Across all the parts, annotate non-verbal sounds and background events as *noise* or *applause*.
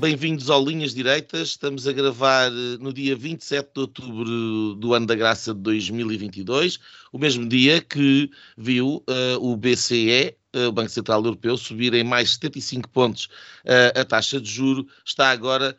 Bem-vindos ao Linhas Direitas. Estamos a gravar eh, no dia 27 de outubro do ano da graça de 2022, o mesmo dia que viu uh, o BCE, uh, o Banco Central Europeu, subir em mais 75 pontos uh, a taxa de juro, está agora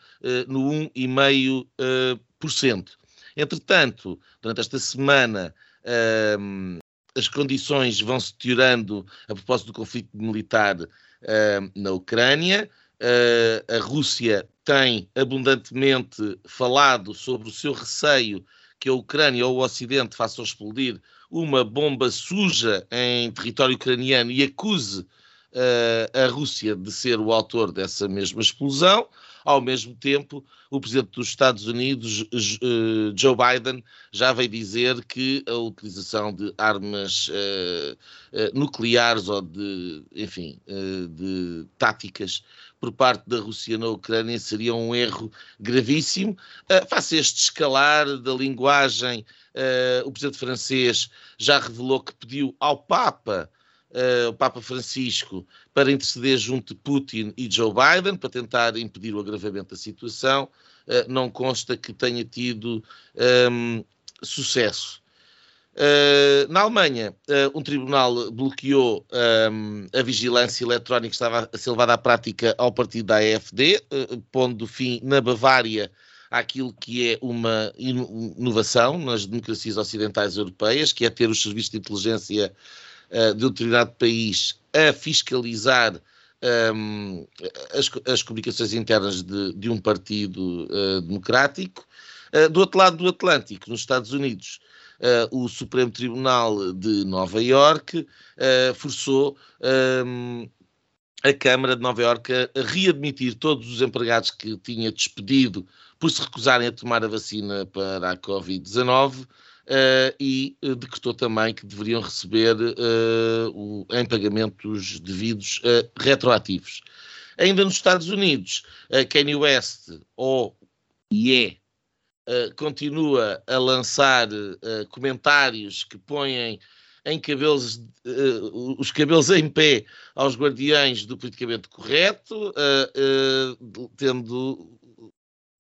no 1,5%. Entretanto, durante esta semana, ehm, as condições vão se deteriorando a propósito do conflito militar ehm, na Ucrânia. Uh, a Rússia tem abundantemente falado sobre o seu receio que a Ucrânia ou o Ocidente façam explodir uma bomba suja em território ucraniano e acuse uh, a Rússia de ser o autor dessa mesma explosão. Ao mesmo tempo, o presidente dos Estados Unidos, uh, Joe Biden, já veio dizer que a utilização de armas uh, nucleares ou de, enfim, de táticas por parte da Rússia na Ucrânia seria um erro gravíssimo. Uh, face este escalar da linguagem, uh, o presidente francês já revelou que pediu ao Papa, uh, o Papa Francisco, para interceder junto de Putin e Joe Biden para tentar impedir o agravamento da situação. Uh, não consta que tenha tido um, sucesso. Uh, na Alemanha, uh, um tribunal bloqueou um, a vigilância eletrónica que estava a ser levada à prática ao partido da AFD, uh, pondo fim na Bavária àquilo que é uma inovação nas democracias ocidentais europeias, que é ter os serviços de inteligência de um determinado país a fiscalizar um, as, as, comunicações internas de, de um partido democrático. do outro lado do Atlântico, nos Estados Unidos, o Supremo Tribunal de Nova Iorque uh, forçou um, a Câmara de Nova Iorque a readmitir todos os empregados que tinha despedido por se recusarem a tomar a vacina para a Covid-19 uh, e uh, decretou também que deveriam receber uh, o, em pagamentos devidos retroativos. Ainda nos Estados Unidos, Kanye West, ou e é uh, continua a lançar uh, comentários que põem em cabelos, uh, os cabelos em pé aos guardiães do politicamente correto, tendo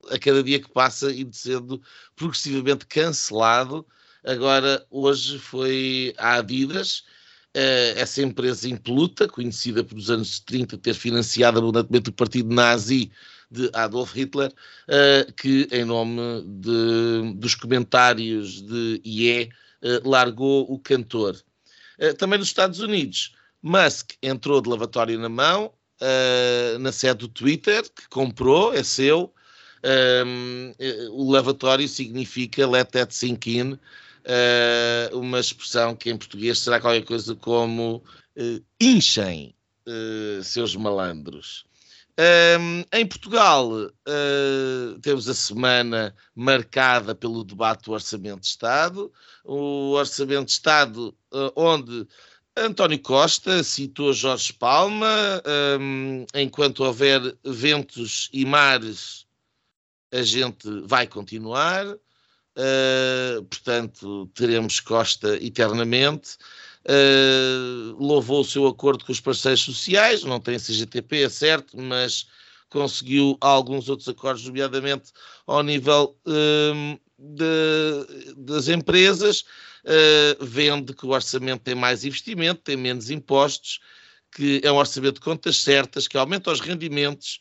a cada dia que passa e sendo progressivamente cancelado. Agora, hoje foi a Adidas, essa empresa impoluta, conhecida pelos anos 30 ter financiado abundantemente o partido nazi de Adolf Hitler, uh, que, em nome de, dos comentários de IE, uh, largou o cantor. Uh, também nos Estados Unidos, Musk entrou de lavatório na mão, na sede do Twitter, que comprou, é seu. Um, o lavatório significa let that sink in, uma expressão que em português será qualquer coisa como inchem seus malandros. Um, em Portugal, uh, temos a semana marcada pelo debate do Orçamento de Estado. O Orçamento de Estado, uh, onde António Costa citou Jorge Palma, um, enquanto houver ventos e mares, a gente vai continuar. Uh, portanto, teremos Costa eternamente. Uh, louvou o seu acordo com os parceiros sociais, não tem CGTP, é certo, mas conseguiu alguns outros acordos, nomeadamente ao nível uh, de, das empresas, uh, vendo que o orçamento tem mais investimento, tem menos impostos, que é um orçamento de contas certas, que aumenta os rendimentos,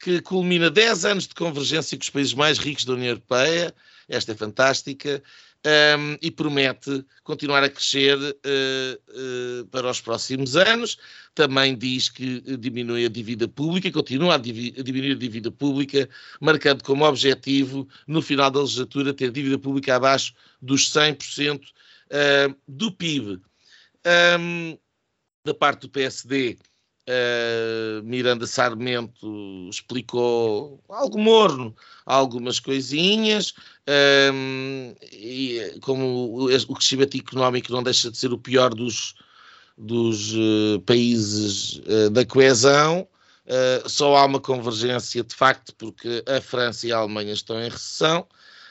que culmina 10 anos de convergência com os países mais ricos da União Europeia, esta é fantástica, um, e promete continuar a crescer uh, uh, para os próximos anos. Também diz que diminui a dívida pública, continua a, a diminuir a dívida pública, marcando como objetivo, no final da legislatura, ter dívida pública abaixo dos 100% uh, do PIB. Um, da parte do PSD, Uh, Miranda Sarmento explicou algo morno, algumas coisinhas, um, e como o, o crescimento económico não deixa de ser o pior dos, dos uh, países uh, da coesão, só há uma convergência de facto, porque a França e a Alemanha estão em recessão.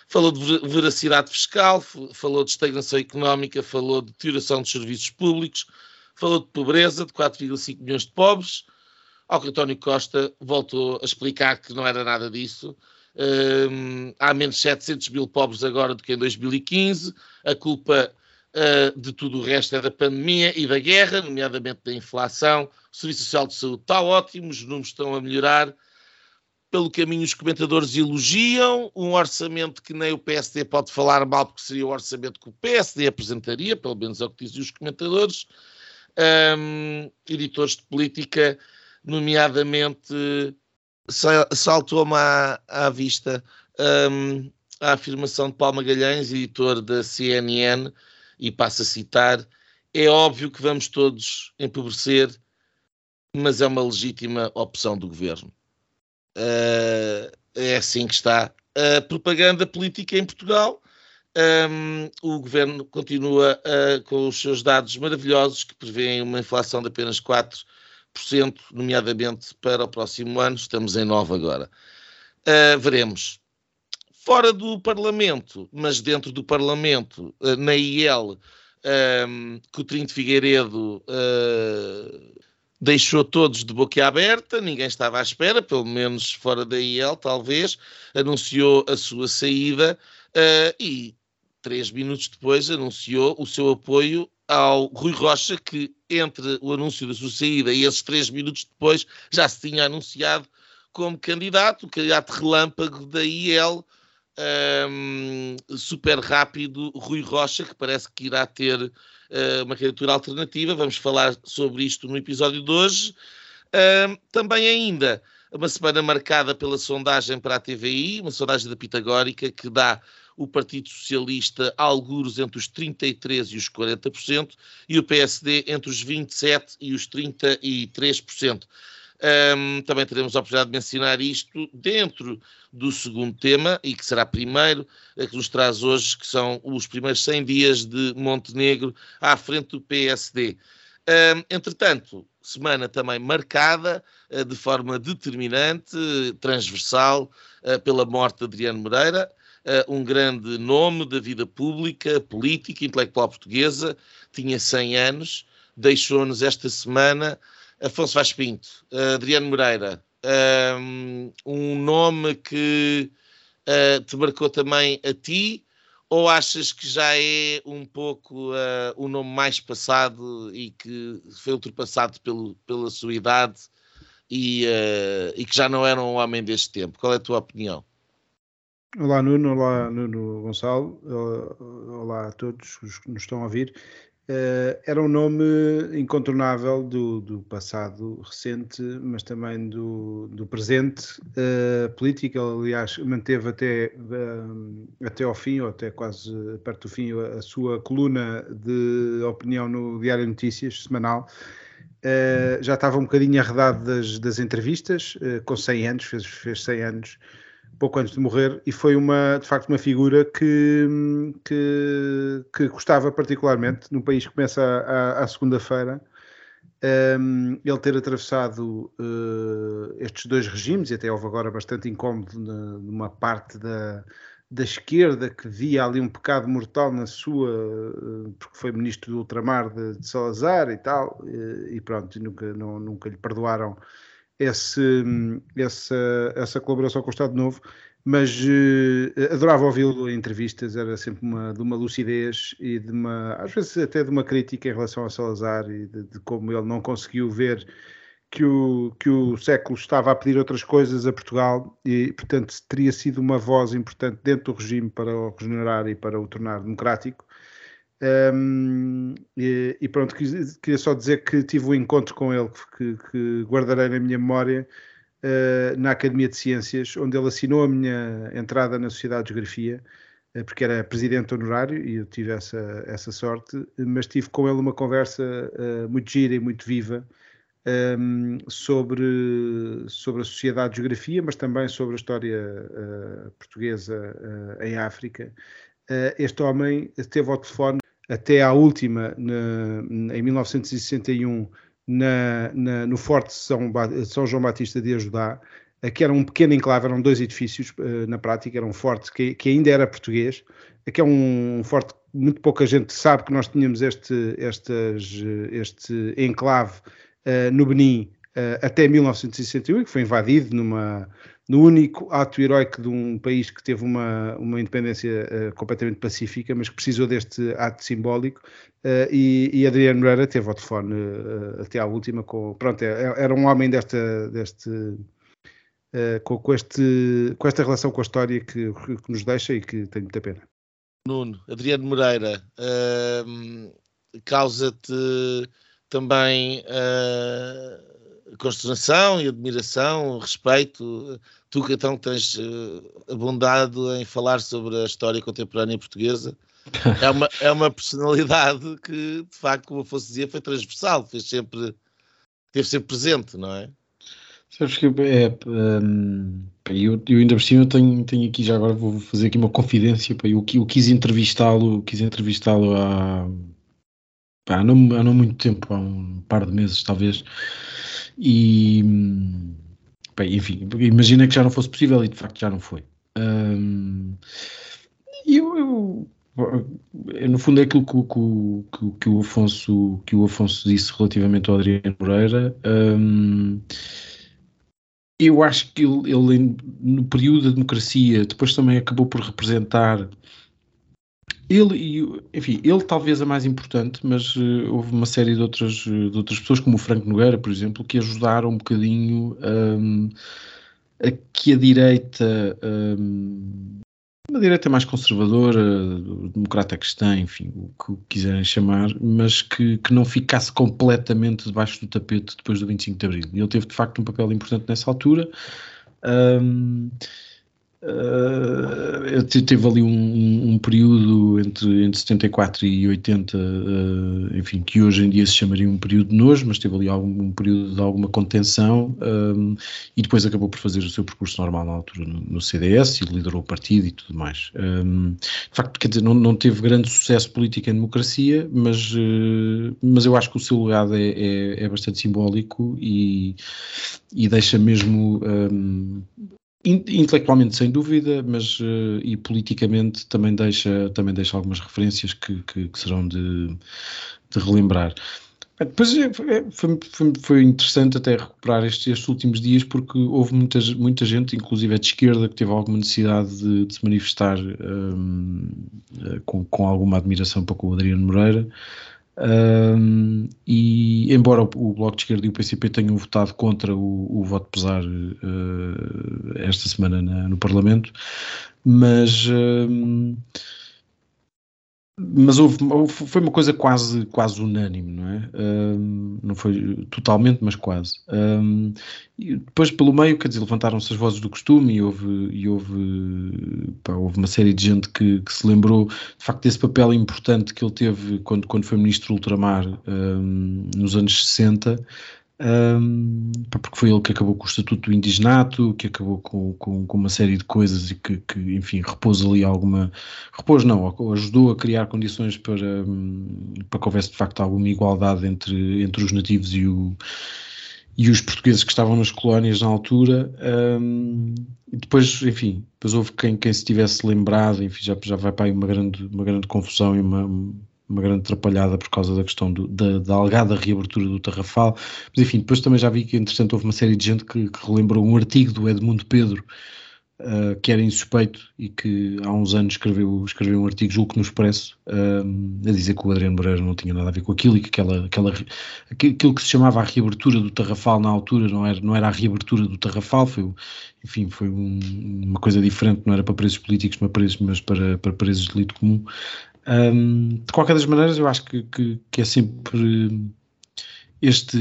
Falou de veracidade fiscal, falou de estagnação económica, falou de deterioração dos serviços públicos, falou de pobreza, de 4,5 milhões de pobres, ao que António Costa voltou a explicar que não era nada disso. Um, há menos 700 mil pobres agora do que em 2015. A culpa uh, de tudo o resto é da pandemia e da guerra, nomeadamente da inflação. O Serviço Social de Saúde está ótimo, os números estão a melhorar. Pelo caminho, os comentadores elogiam um orçamento que nem o PSD pode falar mal, porque seria o orçamento que o PSD apresentaria, pelo menos é o que dizem os comentadores um, editores de política, nomeadamente, saltou-me à, à, vista um, a afirmação de Paulo Magalhães, editor da CNN, e passo a citar: é óbvio que vamos todos empobrecer, mas é uma legítima opção do governo. Uh, é assim que está a propaganda política em Portugal um, o governo continua uh, com os seus dados maravilhosos que prevêem uma inflação de apenas 4%, nomeadamente para o próximo ano. Estamos em 9 agora. Uh, veremos. Fora do Parlamento, mas dentro do Parlamento, uh, na IEL, um, Coutrinho de Figueiredo deixou todos de boca aberta, ninguém estava à espera, pelo menos fora da IEL, talvez, anunciou a sua saída uh, e três minutos depois, anunciou o seu apoio ao Rui Rocha, que entre o anúncio da sua saída e esses três minutos depois já se tinha anunciado como candidato, o candidato relâmpago da IEL, um, super rápido, Rui Rocha, que parece que irá ter uh, uma candidatura alternativa. Vamos falar sobre isto no episódio de hoje. Também ainda uma semana marcada pela sondagem para a TVI, uma sondagem da Pitagórica, que dá o Partido Socialista alguros entre os 33% e os 40%, e o PSD entre os 27% e os 33%. Um, também teremos a oportunidade de mencionar isto dentro do segundo tema, e que será primeiro, que nos traz hoje, que são os primeiros 100 dias de Montenegro à frente do PSD. Um, entretanto, semana também marcada uh, de forma determinante, transversal, uh, pela morte de Adriano Moreira, uh, um grande nome da vida pública, política, intelectual portuguesa, tinha 100 anos, deixou-nos esta semana Afonso Vaz Pinto, uh, Adriano Moreira, um, um nome que uh, te marcou também a ti, ou achas que já é um pouco uh, o nome mais passado e que foi ultrapassado pelo, pela sua idade e, uh, e que já não era um homem deste tempo? Qual é a tua opinião? Olá Nuno, olá Nuno Gonçalo, olá a todos os que nos estão a ouvir. Uh, era um nome incontornável do, do, passado recente, mas também do, do presente uh, político. Aliás, manteve até, uh, até ao fim, ou até quase perto do fim, a, sua coluna de opinião no Diário Notícias, semanal. já estava um bocadinho arredado das, das entrevistas, com 100 anos, fez, fez 100 anos pouco antes de morrer e foi uma de facto uma figura que, que, que gostava particularmente. Num país que começa à segunda-feira um, ele ter atravessado uh, estes dois regimes e até houve agora bastante incómodo na, numa parte da, da esquerda que via ali um pecado mortal na sua uh, porque foi ministro do ultramar de, de Salazar e tal uh, e pronto nunca, não, nunca lhe perdoaram esse, essa, essa colaboração com o Estado Novo, mas uh, adorava ouvi-lo em entrevistas, era sempre uma, de uma lucidez e de uma, às vezes até de uma crítica em relação a Salazar e de, de como ele não conseguiu ver que o, que o século estava a pedir outras coisas a Portugal e, portanto, teria sido uma voz importante dentro do regime para o regenerar e para o tornar democrático. Um, e, e, pronto, queria só dizer que tive um encontro com ele que, que guardarei na minha memória uh, na Academia de Ciências, onde ele assinou a minha entrada na Sociedade de Geografia, uh, porque era presidente honorário e eu tive essa, essa sorte, mas tive com ele uma conversa uh, muito gira e muito viva. um, sobre, sobre a sociedade de geografia, mas também sobre a história portuguesa em África. Uh, este homem teve ao telefone até à última, na, em 1961, na, na, no Forte São, São João Batista de Ajudá, que era um pequeno enclave, eram dois edifícios na prática, era um forte que, que ainda era português, que é um forte muito pouca gente sabe que nós tínhamos este, estas, este enclave uh, no Benin uh, até 1961, que foi invadido numa, no único ato heroico de um país que teve uma, uma independência uh, completamente pacífica, mas que precisou deste ato simbólico, uh, e, e Adriano Moreira teve ao telefone uh, até à última, com, pronto, é, era um homem desta, deste, com, com, este, com esta relação com a história que, que nos deixa e que tem muita pena. Nuno, Adriano Moreira, uh, causa-te também consternação e admiração, respeito. Tu que então tens uh, abundado em falar sobre a história contemporânea portuguesa, *laughs* é uma, é uma personalidade que, de facto, como eu fosse dizer, foi transversal, fez sempre, esteve sempre presente, não é? Sabes que é, um, eu, eu ainda por cima tenho, tenho aqui já agora vou fazer aqui uma confidência pá, eu, eu quis entrevistá-lo quis entrevistá-lo há, há, não, há não muito tempo, há um par de meses talvez e pá, enfim, imagina que já não fosse possível e de facto já não foi um, eu, eu no fundo é aquilo que, que, que, o Afonso, que o Afonso disse relativamente ao Adriano Moreira. Eu acho que ele, ele, no período da democracia, depois também acabou por representar. Ele, enfim, ele talvez a mais importante, mas uh, houve uma série de outras, de outras pessoas, como o Franco Nogueira, por exemplo, que ajudaram um bocadinho um, a que a direita um, uma direita mais conservadora, democrata cristã, enfim, o que quiserem chamar, mas que, que não ficasse completamente debaixo do tapete depois do 25 de Abril. E ele teve de facto um papel importante nessa altura. Um, Uh, teve ali um, um, período entre, entre 74 e 80, uh, enfim, que hoje em dia se chamaria um período de nojo, mas teve ali algum, um período de alguma contenção um, e depois acabou por fazer o seu percurso normal na altura no, no CDS e liderou o partido e tudo mais. Um, de facto, quer dizer, não, não teve grande sucesso político em democracia, mas, uh, mas eu acho que o seu legado é, é, é bastante simbólico e, e deixa mesmo intelectualmente sem dúvida, mas uh, e politicamente também deixa, também deixa algumas referências que, que, que serão de, de relembrar. Depois é, é, foi, foi, foi, interessante até recuperar estes, estes, últimos dias porque houve muita, muita gente, inclusive a de esquerda, que teve alguma necessidade de, de se manifestar um, eh, com, com alguma admiração para o Adriano Moreira. Um, e embora o, Bloco de Esquerda e o PCP tenham votado contra o, o voto pesar uh, esta semana na, no Parlamento, mas um, mas houve, foi uma coisa quase, quase unânime, não é? Um, não foi totalmente, mas quase. Um, e depois, pelo meio, quer dizer, levantaram-se as vozes do costume e houve, e houve, pá, houve uma série de gente que, que, se lembrou, de facto, desse papel importante que ele teve quando, quando foi ministro ultramar um, nos anos 60, um, porque foi ele que acabou com o Estatuto do Indigenato, que acabou com, com, com, uma série de coisas e que, que, enfim, repôs ali alguma. Repôs, não, ajudou a criar condições para, para que houvesse de facto alguma igualdade entre, entre os nativos e, o, e os portugueses que estavam nas colónias na altura. Um, e depois, enfim, depois houve quem, quem se tivesse lembrado, enfim, já, já vai para aí uma grande, uma grande confusão e uma uma grande atrapalhada por causa da questão do, da, da algada reabertura do Tarrafal. Mas enfim, depois também já vi que, entretanto, houve uma série de gente que, que relembrou um artigo do Edmundo Pedro, uh, que era insuspeito e que há uns anos escreveu, escreveu um artigo, julgo que no Expresso, uh, a dizer que o Adriano Moreira não tinha nada a ver com aquilo e que aquela, aquela, aquilo que se chamava a reabertura do Tarrafal na altura não era, não era a reabertura do Tarrafal, foi, enfim, foi um, uma coisa diferente, não era para presos políticos, mas, mas para, para presos de delito comum. Um, de qualquer das maneiras, eu acho que, que, que, é sempre este,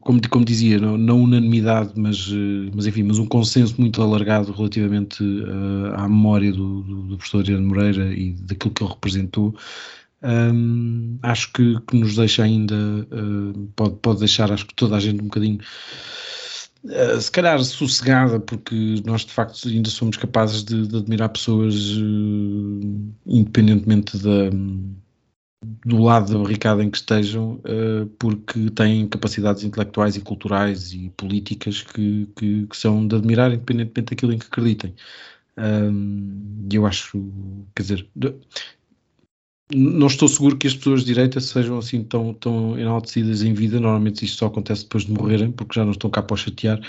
como, como dizia, não, não unanimidade, mas, mas enfim, mas um consenso muito alargado relativamente uh, à memória do, do, do professor Adriano Moreira e daquilo que ele representou. um, acho que, que, nos deixa ainda, uh, pode, pode deixar, acho que toda a gente um bocadinho, uh, se calhar sossegada, porque nós de facto ainda somos capazes de, de admirar pessoas uh, independentemente da, do lado da barricada em que estejam, porque têm capacidades intelectuais e culturais e políticas que, que, que são de admirar, independentemente daquilo em que acreditem. E eu acho, quer dizer, não estou seguro que as pessoas de direita sejam assim tão, tão enaltecidas em vida. Normalmente isto só acontece depois de morrerem, porque já não estão cá para chatear.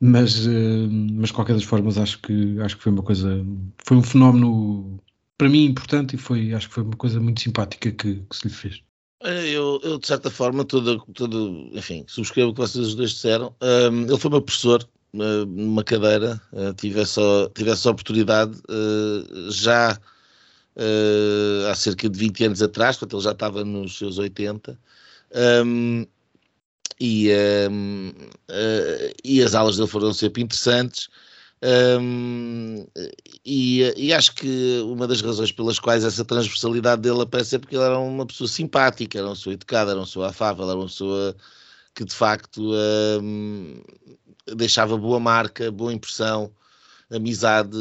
Mas, uh, mas de qualquer das formas, acho que, acho que foi uma coisa, foi um fenómeno para mim importante e foi, acho que foi uma coisa muito simpática que, que se lhe fez. Eu, eu, de certa forma, todo, todo, enfim, subscrevo o que vocês dois disseram. Um, ele foi meu professor uh, numa cadeira, uh, tive, essa, tive essa oportunidade uh, já uh, há cerca de 20 anos atrás, portanto ele já estava nos seus 80. Um, e, um, uh, eh, e as aulas dele foram sempre interessantes. Um, e, e, acho que uma das razões pelas quais essa transversalidade dele aparece é porque ele era uma pessoa simpática, era uma pessoa educada, era uma pessoa afável, era uma pessoa que de facto um, deixava boa marca, boa impressão, amizade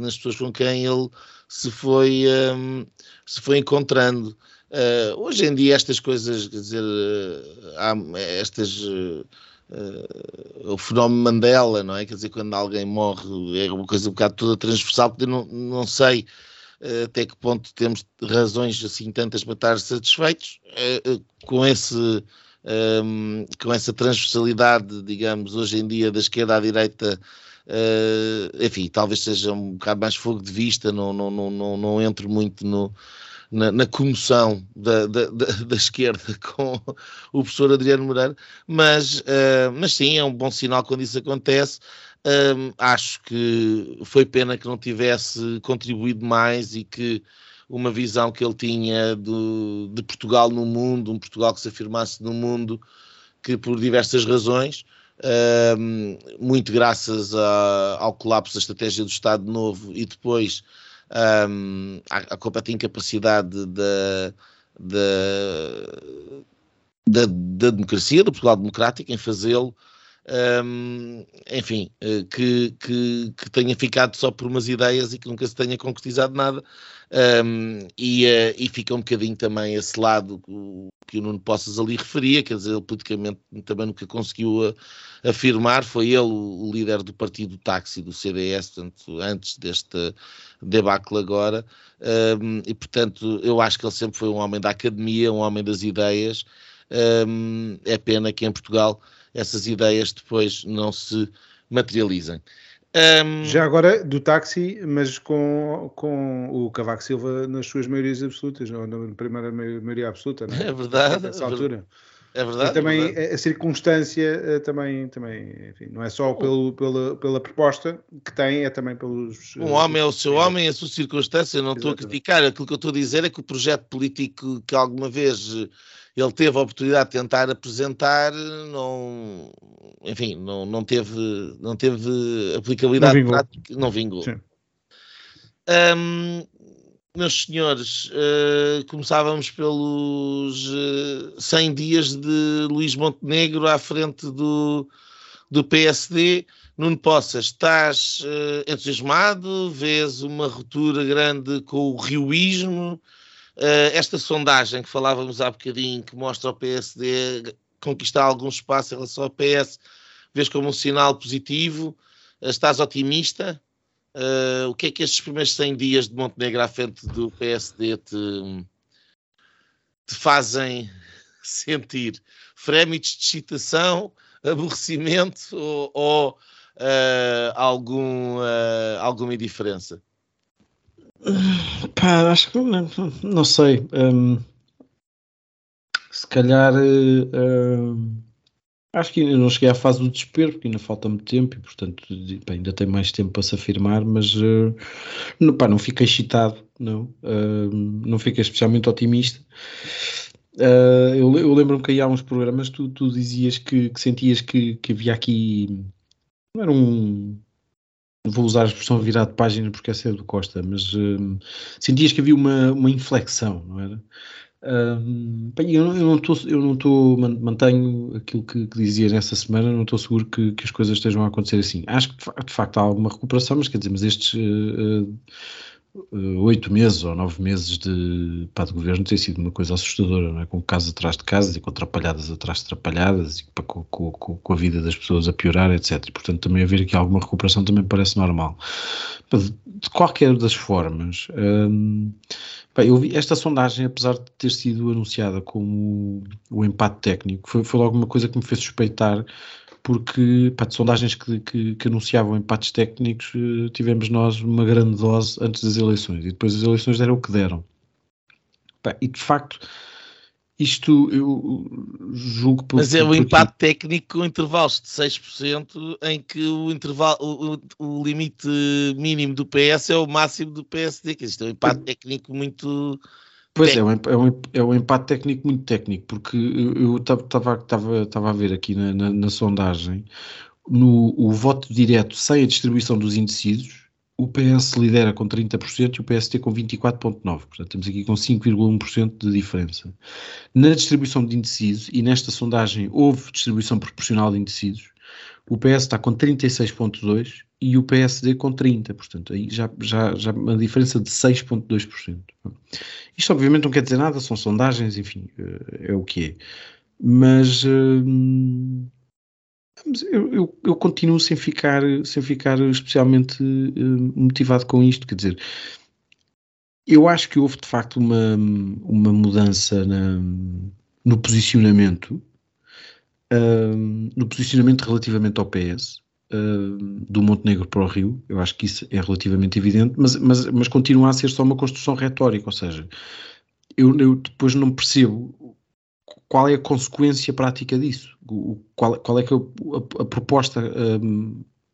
nas pessoas com quem ele se foi, um, se foi encontrando. Uh, hoje em dia estas coisas, quer dizer, uh, há estas uh, o fenómeno Mandela, não é? Quer dizer, quando alguém morre é uma coisa um bocado toda transversal, porque eu não, não sei até que ponto temos razões assim tantas para estar satisfeitos com esse um, com essa transversalidade, digamos, hoje em dia da esquerda à direita Uh, enfim, talvez seja um bocado mais fogo de vista, não, não, não, não, não entro muito no, na, na comoção da, da, da, da, esquerda *laughs* com o professor Adriano Moreira, mas, uh, mas sim, é um bom sinal quando isso acontece. Uh, acho que foi pena que não tivesse contribuído mais e que uma visão que ele tinha do, de Portugal no mundo, um Portugal que se afirmasse no mundo, que por diversas razões, muito graças a, ao colapso da estratégia do Estado Novo e depois um, à, à completa incapacidade da, democracia, do Portugal Democrático, em fazê-lo. Um, enfim, eh, que, que, que, tenha ficado só por umas ideias e que nunca se tenha concretizado nada, um, e, uh, e, fica um bocadinho também esse lado que o Nuno Poças ali referia, quer dizer, ele politicamente também nunca conseguiu a, eh, afirmar, foi ele o, o, líder do partido táxi, do CDS, portanto, antes deste debacle agora, um, e portanto eu acho que ele sempre foi um homem da academia, um homem das ideias, um, é pena que em Portugal essas ideias depois não se materializem. Um... Já agora do táxi, mas com, com o Cavaco Silva nas suas maiorias absolutas, ou na primeira maioria absoluta, não é? *laughs* É verdade. Nessa é altura. É verdade. E também é verdade. a circunstância eh, também, também enfim, não é só pelo, pela, pela proposta que tem, é também pelos. Um homem é o seu homem, a sua circunstância. Não Exatamente. estou a criticar. Aquilo que eu estou a dizer é que o projeto político que alguma vez ele teve a oportunidade de tentar apresentar, não, enfim, não, não, teve, não teve aplicabilidade não prática, não vingou. Um, meus senhores, uh, começávamos pelos uh, eh, 100 dias de Luís Montenegro à frente do, do PSD. Nuno Poças, estás uh, entusiasmado? Vês uma ruptura grande com o rioísmo? Uh, esta sondagem que falávamos há bocadinho, que mostra o PSD conquistar algum espaço em relação ao PS, vês como um sinal positivo? Uh, estás otimista? Uh, o que é que estes primeiros 100 dias de Montenegro à frente do PSD te, te fazem *laughs* sentir? Frémitos de excitação, *laughs* aborrecimento ou, ou algum, alguma indiferença? Pá, acho que não, não sei. Um, se calhar uh, acho que ainda não cheguei à fase do desespero, porque ainda falta muito tempo e portanto pá, ainda tem mais tempo para se afirmar, mas uh, não, pá, não fiquei excitado, não, uh, não fiquei especialmente otimista. Uh, eu, eu lembro-me que aí há uns programas tu, tu dizias que, que sentias que, que havia aqui não era um vou usar a expressão virar de página porque essa é do Costa, mas uh, sentias que havia uma, uma inflexão, não era? Uh, bem, eu, não estou, eu não estou, mantenho aquilo que, que, dizia nessa semana, não estou seguro que, que, as coisas estejam a acontecer assim. Acho que de facto há alguma recuperação, mas quer dizer, mas estes uh, oito meses ou nove meses de, pá, de governo tem sido uma coisa assustadora, não é? com casas atrás de casas e com atrapalhadas atrás de atrapalhadas e pá, com, com, com, a vida das pessoas a piorar, etc. E, portanto, também haver aqui alguma recuperação também parece normal. De qualquer das formas, hum, pá, eu vi esta sondagem, apesar de ter sido anunciada como o empate técnico, foi, foi logo uma coisa que me fez suspeitar porque pá, de sondagens que, que, que, anunciavam empates técnicos, eh, tivemos nós uma grande dose antes das eleições e depois as eleições deram o que deram. Pá, e de facto, isto eu julgo por, Mas é o empate técnico com intervalos de 6%, em que o intervalo, o, o, limite mínimo do PS é o máximo do PSD, que isto é um empate técnico muito Pois é, é um, é, um, é um empate técnico muito técnico, porque eu estava a ver aqui na, na, na, sondagem, no o voto direto sem a distribuição dos indecisos, o PS lidera com 30% e o PST com 24,9%. Portanto, temos aqui com 5,1% de diferença. Na distribuição de indecisos, e nesta sondagem houve distribuição proporcional de indecisos, o PS está com 36,2% e o PSD com 30%. Portanto, aí já, já, já uma diferença de 6,2%. Isto obviamente não quer dizer nada, são sondagens, enfim, eh, é o que é. Mas hum, eu, eu, eu, continuo sem ficar, sem ficar especialmente hum, motivado com isto. Quer dizer, eu acho que houve de facto uma, uma mudança na, no posicionamento, no posicionamento relativamente ao PS do Montenegro para o Rio, eu acho que isso é relativamente evidente, mas, mas, mas continua a ser só uma construção retórica, ou seja, eu, eu depois não percebo qual é a consequência prática disso, qual, qual é que é a, a proposta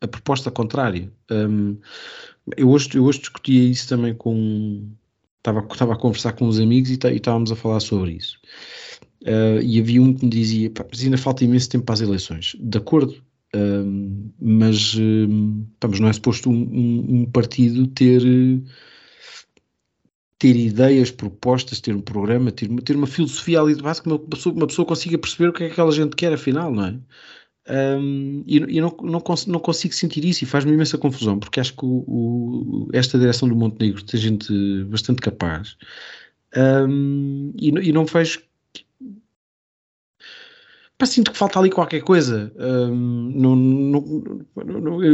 a proposta contrária. Eu, hoje, eu hoje discutia isso também com estava, estava a conversar com uns amigos e, e estávamos a falar sobre isso. Uh, e havia um que me dizia, mas ainda falta imenso tempo para as eleições. De acordo, um, mas, um, mas não é suposto um, um, partido ter, ter ideias, propostas, ter um programa, ter, ter uma filosofia ali de base que uma pessoa, uma pessoa consiga perceber o que é que aquela gente quer, afinal, não é? Um, e, e não, não, não, consigo sentir isso e faz-me imensa confusão, porque acho que o, o, esta direção do Montenegro tem gente bastante capaz e, e, não vejo Pá, sinto que falta ali qualquer coisa. Um,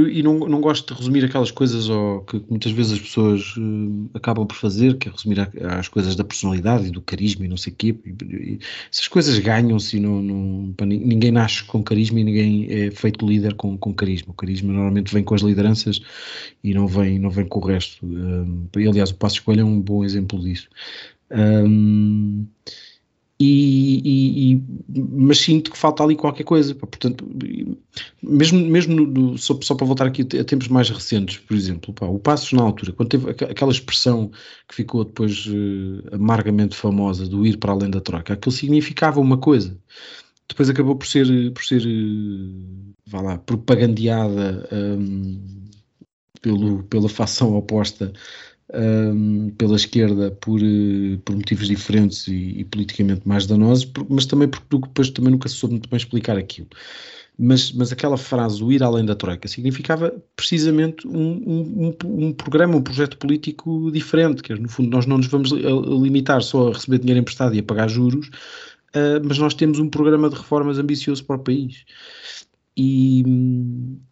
e não, não gosto de resumir aquelas coisas ou que muitas vezes as pessoas uh, acabam por fazer, que é resumir a, as coisas da personalidade e do carisma e não sei o quê. E, e, essas coisas ganham-se não, não, ninguém nasce com carisma e ninguém é feito líder com, com carisma. O carisma normalmente vem com as lideranças e não vem, não vem com o resto. Um, e, aliás, o Passo Escolha é um bom exemplo disso. Um, e, e, e, mas sinto que falta ali qualquer coisa. Portanto, mesmo, mesmo no, só, só, para voltar aqui a tempos mais recentes, por exemplo, pá, o Passos na altura, quando teve aquela expressão que ficou depois uh, amargamente famosa do ir para além da troca, aquilo significava uma coisa. Depois acabou por ser, por ser uh, vá lá, propagandeada um, pelo, pela facção oposta um, pela esquerda por, eh, por motivos diferentes e, e, politicamente mais danosos, mas também porque depois também nunca se soube muito bem explicar aquilo. Mas, mas aquela frase, o ir além da Troika, significava precisamente um, um, um programa, um projeto político diferente, que no fundo nós não nos vamos limitar só a receber dinheiro emprestado e a pagar juros, uh, mas nós temos um programa de reformas ambicioso para o país. E,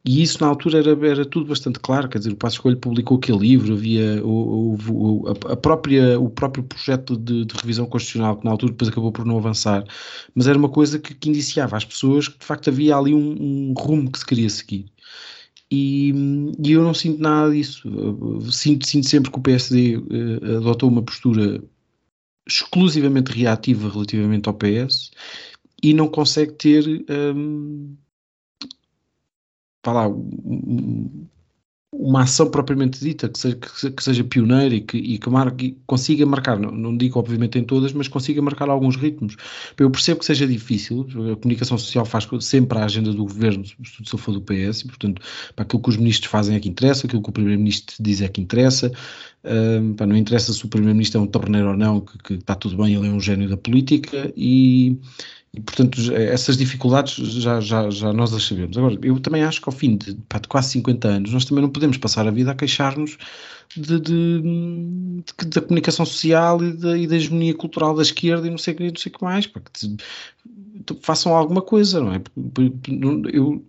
e, isso na altura era, era, tudo bastante claro, quer dizer, o Passo Escolho publicou aquele livro, havia o, o, a própria, o próprio projeto de, de, revisão constitucional, que na altura depois acabou por não avançar, mas era uma coisa que, que indiciava às pessoas que de facto havia ali um, um rumo que se queria seguir. E, e, eu não sinto nada disso. Sinto, sinto sempre que o PSD uh, eh, adotou uma postura exclusivamente reativa relativamente ao PS e não consegue ter. Um, lá, uma ação propriamente dita que seja, que seja pioneira e que, e que marque, consiga marcar, não, não, digo obviamente em todas, mas consiga marcar alguns ritmos. Eu percebo que seja difícil, a comunicação social faz sempre a agenda do governo, se ele for do PS, e portanto, para aquilo que os ministros fazem é que interessa, aquilo que o primeiro-ministro diz é que interessa, um, para não interessa se o primeiro-ministro é um torneiro ou não, que, que, está tudo bem, ele é um gênio da política e e, portanto, essas dificuldades já, já, já nós as sabemos. Agora, eu também acho que ao fim de, pá, de quase 50 anos, nós também não podemos passar a vida a queixar-nos de, de, de, da comunicação social e da, e da hegemonia cultural da esquerda e não sei o que, não sei que mais. Façam alguma coisa, não é? Eu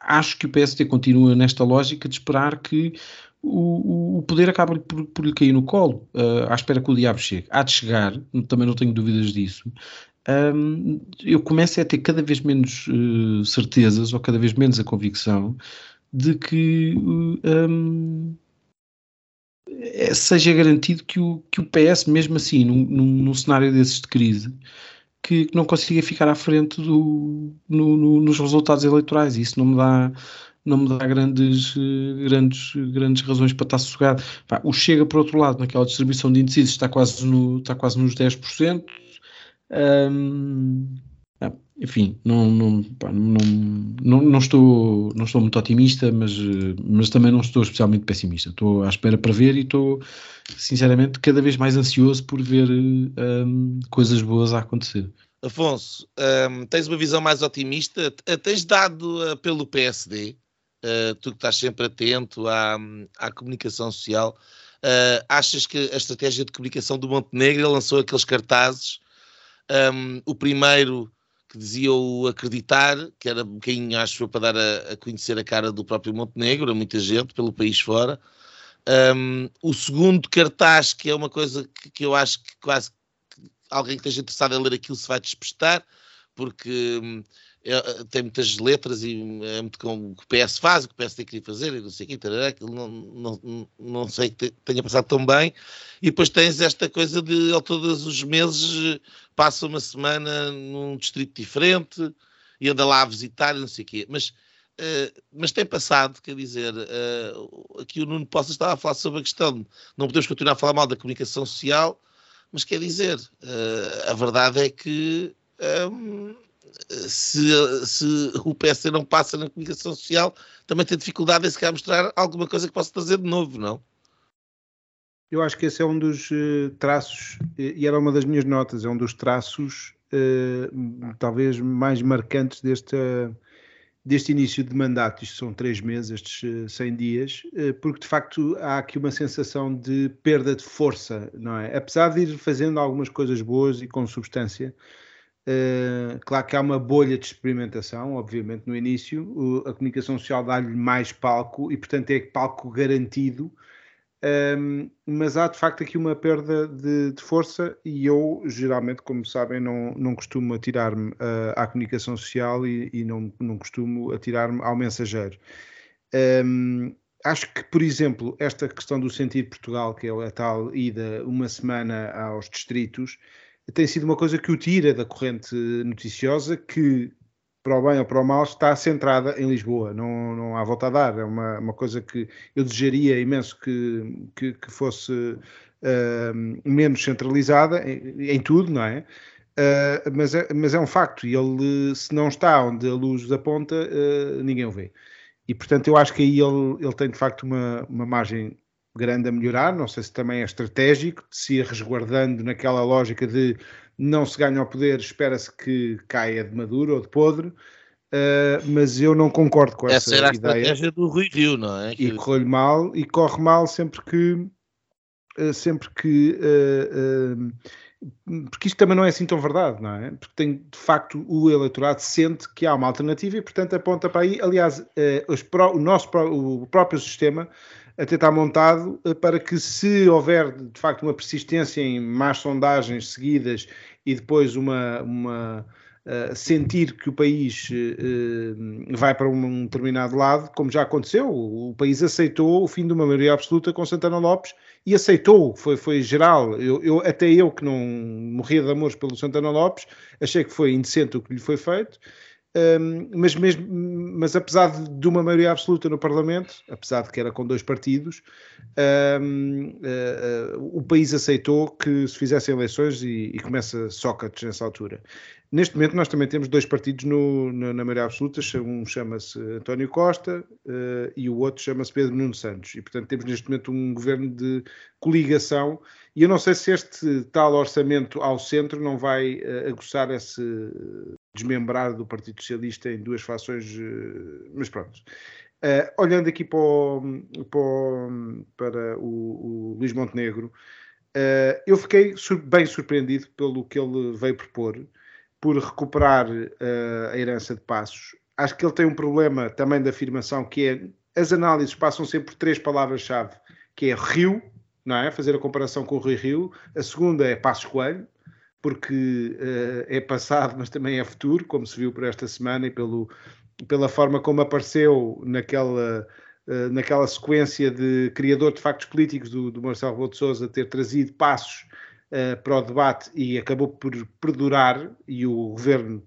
acho que o PSD continua nesta lógica de esperar que o, o poder acaba por, por lhe cair no colo, uh, à espera que o diabo chegue. Há de chegar, também não tenho dúvidas disso, um, eu começo a ter cada vez menos uh, certezas ou cada vez menos a convicção de que um, é, seja garantido que o, que o PS, mesmo assim, num, num, num cenário desses de crise, que, que, não consiga ficar à frente do, no, no, nos resultados eleitorais. Isso não me dá não me dá grandes, grandes, grandes razões para estar sossegado. o Chega, por outro lado, naquela distribuição de índices, está quase, no, está quase nos 10%. Um, enfim, não, não, pá, não, não, não, estou, não estou muito otimista, mas, mas também não estou especialmente pessimista. Estou à espera para ver e estou, sinceramente, cada vez mais ansioso por ver um, coisas boas a acontecer. Afonso, um, tens uma visão mais otimista? Tens dado uh, pelo PSD, uh, tu que estás sempre atento à, à comunicação social, uh, achas que a estratégia de comunicação do Montenegro lançou aqueles cartazes um, o primeiro que dizia o acreditar, que era um bocadinho, acho eu, para dar a, a, conhecer a cara do próprio Montenegro a muita gente pelo país fora. Um, o segundo cartaz, que é uma coisa que, que eu acho que quase que alguém que esteja interessado em ler aquilo se vai despistar, porque hum, é, tem muitas letras e é muito como o que o PS faz, o que o PS tem que fazer e não sei o que, não, não, não sei que tenha passado tão bem. E depois tens esta coisa de ao todos os meses passa uma semana num distrito diferente e anda lá a visitar e não sei o quê. Mas, uh, mas tem passado, quer dizer, uh, aqui o Nuno Poça estava a falar sobre a questão de não podemos continuar a falar mal da comunicação social, mas quer dizer, uh, a verdade é que. Um, se, se o PSD não passa na comunicação social, também tem dificuldade em se calhar mostrar alguma coisa que possa trazer de novo, não? Eu acho que esse é um dos uh, traços, e era uma das minhas notas, é um dos traços uh, talvez mais marcantes deste, uh, deste início de mandato. Isto são três meses, estes 100 dias, porque de facto há aqui uma sensação de perda de força, não é? Apesar de ir fazendo algumas coisas boas e com substância, Uh, claro que há uma bolha de experimentação, obviamente, no início. A comunicação social dá-lhe mais palco e, portanto, é palco garantido. Um, ehm, mas há de facto aqui uma perda de, de, força e eu, geralmente, como sabem, não, não costumo atirar-me uh, à comunicação social e, e, não, não costumo atirar-me ao mensageiro. Um, ehm, acho que, por exemplo, esta questão do sentir Portugal, que é a tal ida uma semana aos distritos, tem sido uma coisa que o tira da corrente noticiosa que, para o bem ou para o mal, está centrada em Lisboa, não, não há volta a dar. É uma, uma coisa que eu desejaria imenso que, que, que fosse uh, menos centralizada em, em, tudo, não é? Uh, mas é? Mas é um facto, e ele, se não está onde a luz aponta, uh, ninguém o vê. E portanto, eu acho que aí ele, ele tem de facto uma, uma margem grande a melhorar, não sei se também é estratégico, de se ir resguardando naquela lógica de não se ganha o poder, espera-se que caia de maduro ou de podre, uh, mas eu não concordo com essa, essa era a ideia. estratégia do Rui Rio, não é? E corre-lhe mal, e corre mal sempre que uh, sempre que uh, porque isto também não é assim tão verdade, não é? Porque tem, de facto, o eleitorado sente que há uma alternativa e, portanto, aponta para aí. Aliás, o, nosso, o próprio sistema até está montado eh, para que se houver de facto uma persistência em más sondagens seguidas e depois uma, uma uh, sentir que o país uh, vai para um determinado lado, como já aconteceu, o, o, país aceitou o fim de uma maioria absoluta com Santana Lopes e aceitou, foi, foi geral. Eu, eu, até eu que não morria de amores pelo Santana Lopes, achei que foi indecente o que lhe foi feito. Um, mas mesmo mas apesar de uma maioria absoluta no Parlamento, apesar de que era com dois partidos, um, uh, uh, o país aceitou que se fizessem eleições e, e começa Sócrates nessa altura. Neste momento nós também temos dois partidos no, na, na maioria absoluta, um chama-se António Costa uh, e o outro chama-se Pedro Nuno Santos. E portanto temos neste momento um governo de coligação e eu não sei se este tal orçamento ao centro não vai uh, aguçar esse desmembrar do Partido Socialista em duas fações, uh, mas pronto. Uh, olhando aqui para, o, para, o, para o, o, Luís Montenegro, uh, eu fiquei sur bem surpreendido pelo que ele veio propor, por recuperar uh, a herança de passos. Acho que ele tem um problema também de afirmação, que é as análises passam sempre por três palavras-chave, que é Rio, não é? Fazer a comparação com o Rio Rio. A segunda é Passos Coelho, porque uh, é passado, mas também é futuro, como se viu por esta semana e pelo, pela forma como apareceu naquela, uh, naquela sequência de criador de factos políticos do, do Marcelo Rebelo de Sousa ter trazido passos uh, para o debate e acabou por perdurar e o governo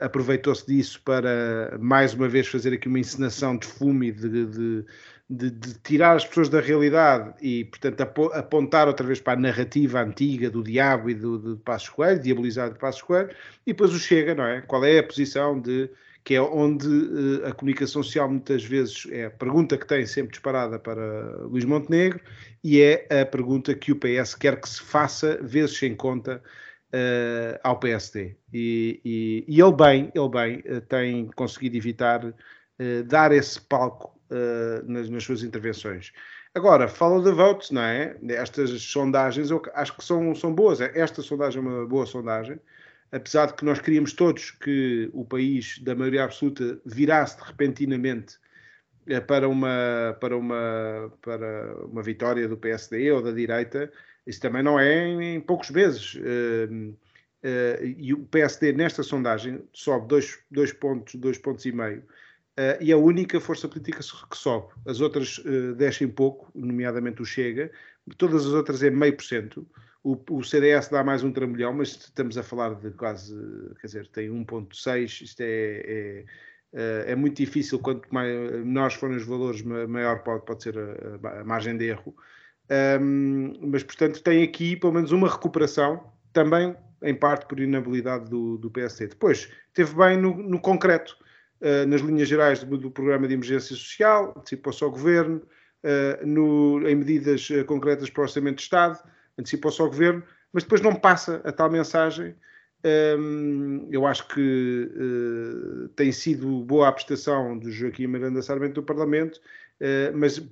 aproveitou-se disso para mais uma vez fazer aqui uma encenação de fume de, de de, de, tirar as pessoas da realidade e, portanto, apontar outra vez para a narrativa antiga do diabo e do, do Coelho, diabolizado de Passos Coelho, e depois o chega, não é? Qual é a posição de que é onde uh, a comunicação social muitas vezes é a pergunta que tem sempre disparada para Luís Montenegro e é a pergunta que o PS quer que se faça vezes sem conta uh, ao PSD. E, e, e, ele bem, ele bem uh, tem conseguido evitar dar esse palco uh, nas, nas, suas intervenções. Agora, fala de votos, não é? Estas sondagens eu acho que são, são boas. Esta sondagem é uma boa sondagem, apesar de que nós queríamos todos que o país, da maioria absoluta, virasse repentinamente eh, para uma, para uma, para uma vitória do PSD ou da direita. Isso também não é em, em poucos meses. Uh, uh, e o PSD, nesta sondagem, sobe dois, dois pontos, dois pontos e meio Uh, e a única força política que sobe. As outras uh, descem pouco, nomeadamente o Chega, todas as outras é meio por cento. O CDS dá mais um trambolhão, mas estamos a falar de quase, quer dizer, tem 1,6. Isto é, é, eh, é, muito difícil. Quanto mais, menores forem os valores, maior pode, pode ser a, a margem de erro. Um, mas, portanto, tem aqui pelo menos uma recuperação, também em parte por inabilidade do, do PSD. Depois, teve bem no, no concreto nas linhas gerais do, do, programa de emergência social, antecipou-se ao governo, uh, no, em medidas uh, concretas para o orçamento de Estado, antecipou-se ao governo, mas depois não passa a tal mensagem. Um, eu acho que tem sido boa a prestação do Joaquim Miranda Sarmento do Parlamento, mas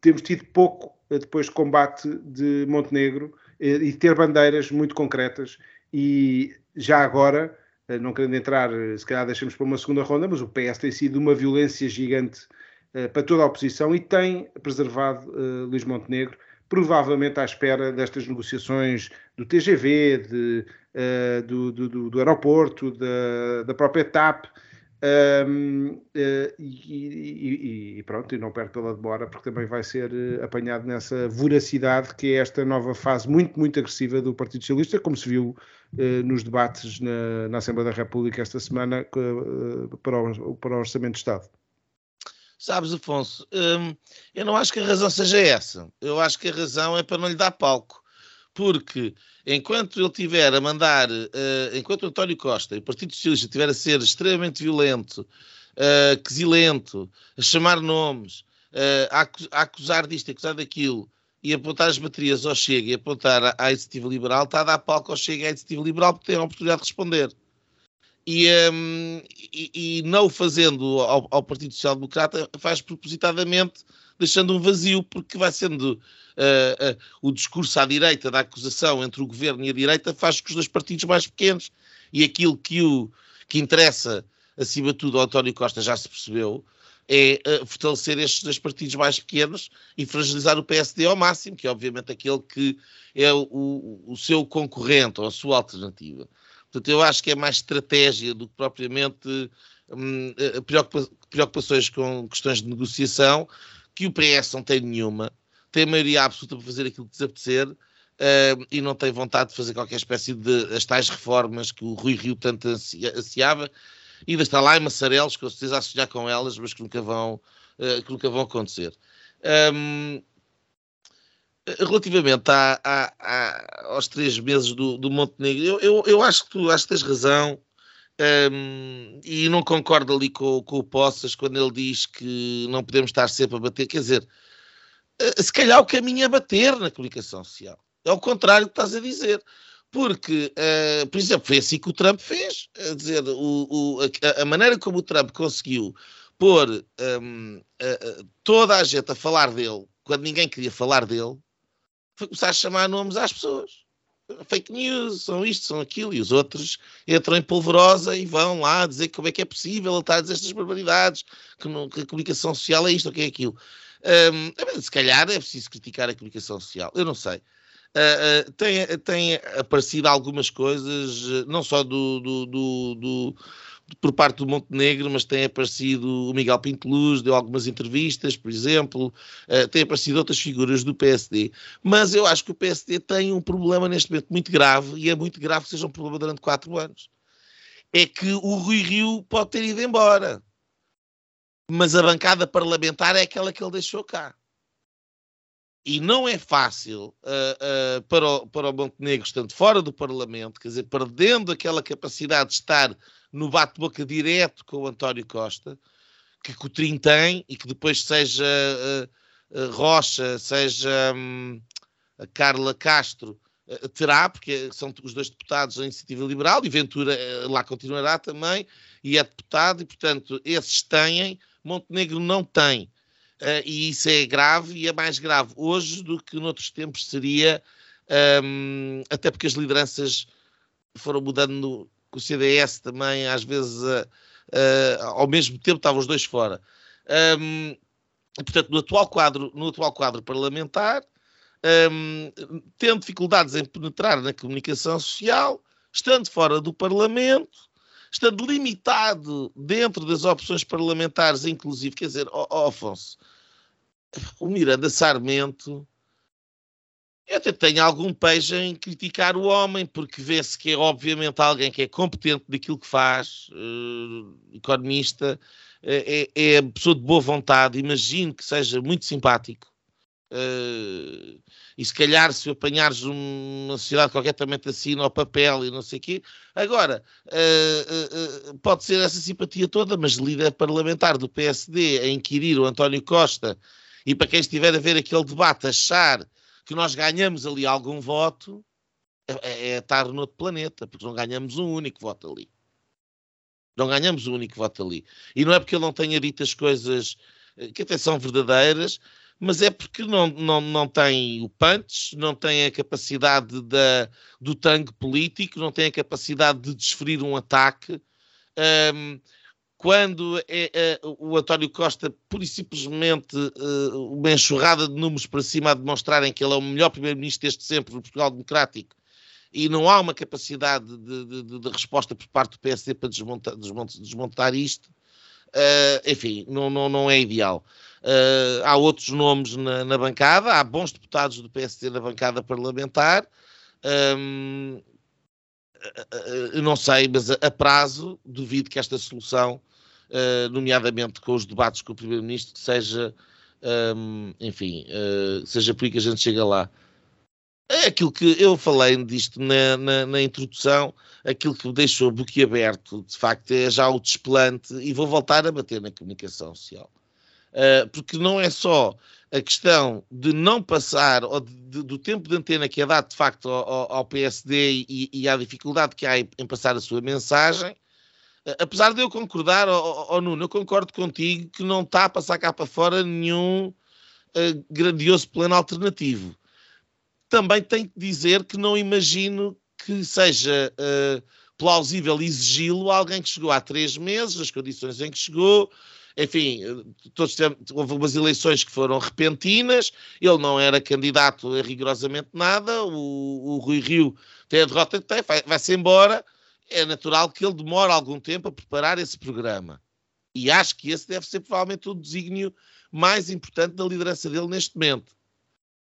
temos tido pouco depois de combate de Montenegro e ter bandeiras muito concretas e já agora eh, não querendo entrar, eh, se calhar deixamos para uma segunda ronda, mas o PS tem sido uma violência gigante uh, para toda a oposição e tem preservado Luís Montenegro, provavelmente à espera destas negociações do TGV, de, do, do, do, aeroporto, da, da própria TAP, um, uh, e, e, pronto, e não perde pela demora, porque também vai ser apanhado nessa voracidade que é esta nova fase muito, muito agressiva do Partido Socialista, como se viu nos debates na, na, Assembleia da República esta semana para o, para, o, Orçamento de Estado. Sabes, Afonso, hum, eu não acho que a razão seja essa. Eu acho que a razão é para não lhe dar palco porque enquanto ele tiver a mandar, uh, enquanto António Costa e o Partido Socialista estiver a ser extremamente violento, quesilento, a chamar nomes, a, acusar disto, a acusar daquilo, e apontar as baterias ao Chega e apontar à, iniciativa liberal, está a dar palco ao Chega e à iniciativa liberal porque tem a oportunidade de responder. E, um, e, e, não o fazendo ao, ao Partido Social Democrata faz propositadamente deixando um vazio, porque vai sendo uh, uh, o discurso à direita da acusação entre o governo e a direita faz com os dois partidos mais pequenos e aquilo que, o, que interessa, acima de tudo, ao António Costa já se percebeu, é uh, fortalecer estes dois partidos mais pequenos e fragilizar o PSD ao máximo, que é obviamente aquele que é o, o seu concorrente ou a sua alternativa. Portanto, eu acho que é mais estratégia do que propriamente hum, preocupa preocupações com questões de negociação, que o PS não tem nenhuma, tem maioria absoluta para fazer aquilo que desaparecer uh, e não tem vontade de fazer qualquer espécie de as tais reformas que o Rui Rio tanto ansiava ainda está lá em Massarelos, com certeza a sonhar com elas, mas que nunca vão, uh, que nunca vão acontecer. Um, relativamente à, à, à, aos três meses do, do Montenegro, eu, eu, eu, acho que tu acho que tens razão um, e não concordo ali com, com o Poças quando ele diz que não podemos estar sempre a bater. Quer dizer, eh, se calhar o caminho é bater na comunicação social. É o contrário do que estás a dizer. Porque, uh, por exemplo, foi assim que o Trump fez. Quer dizer, o, o, a, a, maneira como o Trump conseguiu pôr um, toda a gente a falar dele quando ninguém queria falar dele foi começar a chamar nomes às pessoas. Fake news, são isto, são aquilo, e os outros entram em polvorosa e vão lá dizer como é que é possível ele estar a dizer estas barbaridades, que, não, que a comunicação social é isto ou que é aquilo. Um, se calhar é preciso criticar a comunicação social, eu não sei. Uh, tem, tem aparecido algumas coisas, não só do, do, do, do por parte do Montenegro, mas tem aparecido o Miguel Pinto Luz, deu algumas entrevistas, por exemplo, uh, tem aparecido outras figuras do PSD, mas eu acho que o PSD tem um problema neste momento muito grave, e é muito grave que seja um problema durante quatro anos. É que o Rui Rio pode ter ido embora, mas a bancada parlamentar é aquela que ele deixou cá. E não é fácil uh, uh, para, o, para o Montenegro, estando fora do Parlamento, quer dizer, perdendo aquela capacidade de estar no bate-boca direto com o António Costa, que Coutrinho tem e que depois seja uh, Rocha, seja um, a Carla Castro, terá, porque são os dois deputados da Iniciativa Liberal e Ventura lá continuará também, e é deputado, e portanto esses têm, Montenegro não tem. E isso é grave e é mais grave hoje do que noutros tempos seria, um, até porque as lideranças foram mudando que o CDS também às vezes uh, uh, ao mesmo tempo estavam os dois fora. Um, portanto, no atual quadro, no atual quadro parlamentar, um, tendo dificuldades em penetrar na comunicação social, estando fora do Parlamento, estando limitado dentro das opções parlamentares, inclusive, quer dizer, oh, oh, Afonso, o Miranda Sarmento eu até tenho algum pejo em criticar o homem, porque vê-se que é obviamente alguém que é competente daquilo que faz, uh, economista, é, é, é pessoa de boa vontade, imagino que seja muito simpático. Uh, e se calhar se apanhares uma sociedade qualquer também te assina papel e não sei o quê. Agora, pode ser essa simpatia toda, mas líder parlamentar do PSD a inquirir o António Costa e para quem estiver a ver aquele debate achar que nós ganhamos ali algum voto, é, é, é estar noutro planeta, porque não ganhamos um único voto ali. Não ganhamos um único voto ali. E não é porque ele não tenha dito as coisas eh, que até são verdadeiras, mas é porque não, não, não tem o punch, não tem a capacidade da, do tango político, não tem a capacidade de desferir um ataque. Um, quando é, é, o António Costa, pura e simplesmente, uh, uma enxurrada de números para cima a demonstrarem que ele é o melhor primeiro-ministro desde sempre no Portugal Democrático, e não há uma capacidade de, de, de resposta por parte do PSD para desmontar, desmontar, desmontar isto, uh, enfim, não, não, não é ideal. Uh, há outros nomes na, na, bancada, há bons deputados do PSD na bancada parlamentar. Um, não sei, mas a, prazo duvido que esta solução nomeadamente com os debates com o Primeiro-Ministro, seja, ehm, enfim, uh, seja por aí que a gente chega lá. É aquilo que eu falei disto na, na, na introdução, aquilo que me deixou boquiaberto, de facto, é já o desplante, e vou voltar a bater na comunicação social. Uh, porque não é só a questão de não passar, ou de, de, do tempo de antena que é dado de facto ao, ao PSD e, e à dificuldade que há em passar a sua mensagem, apesar de eu concordar, oh, oh, Nuno, eu concordo contigo que não está a passar cá para fora nenhum uh, grandioso plano alternativo. Também tenho que dizer que não imagino que seja uh, plausível exigi-lo alguém que chegou há três meses, as condições em que chegou, enfim, todos houve umas eleições que foram repentinas, ele não era candidato a rigorosamente nada, o, o Rui Rio tem a derrota que tem, vai-se vai embora, é natural que ele demore algum tempo a preparar esse programa. E acho que esse deve ser provavelmente o desígnio mais importante da liderança dele neste momento.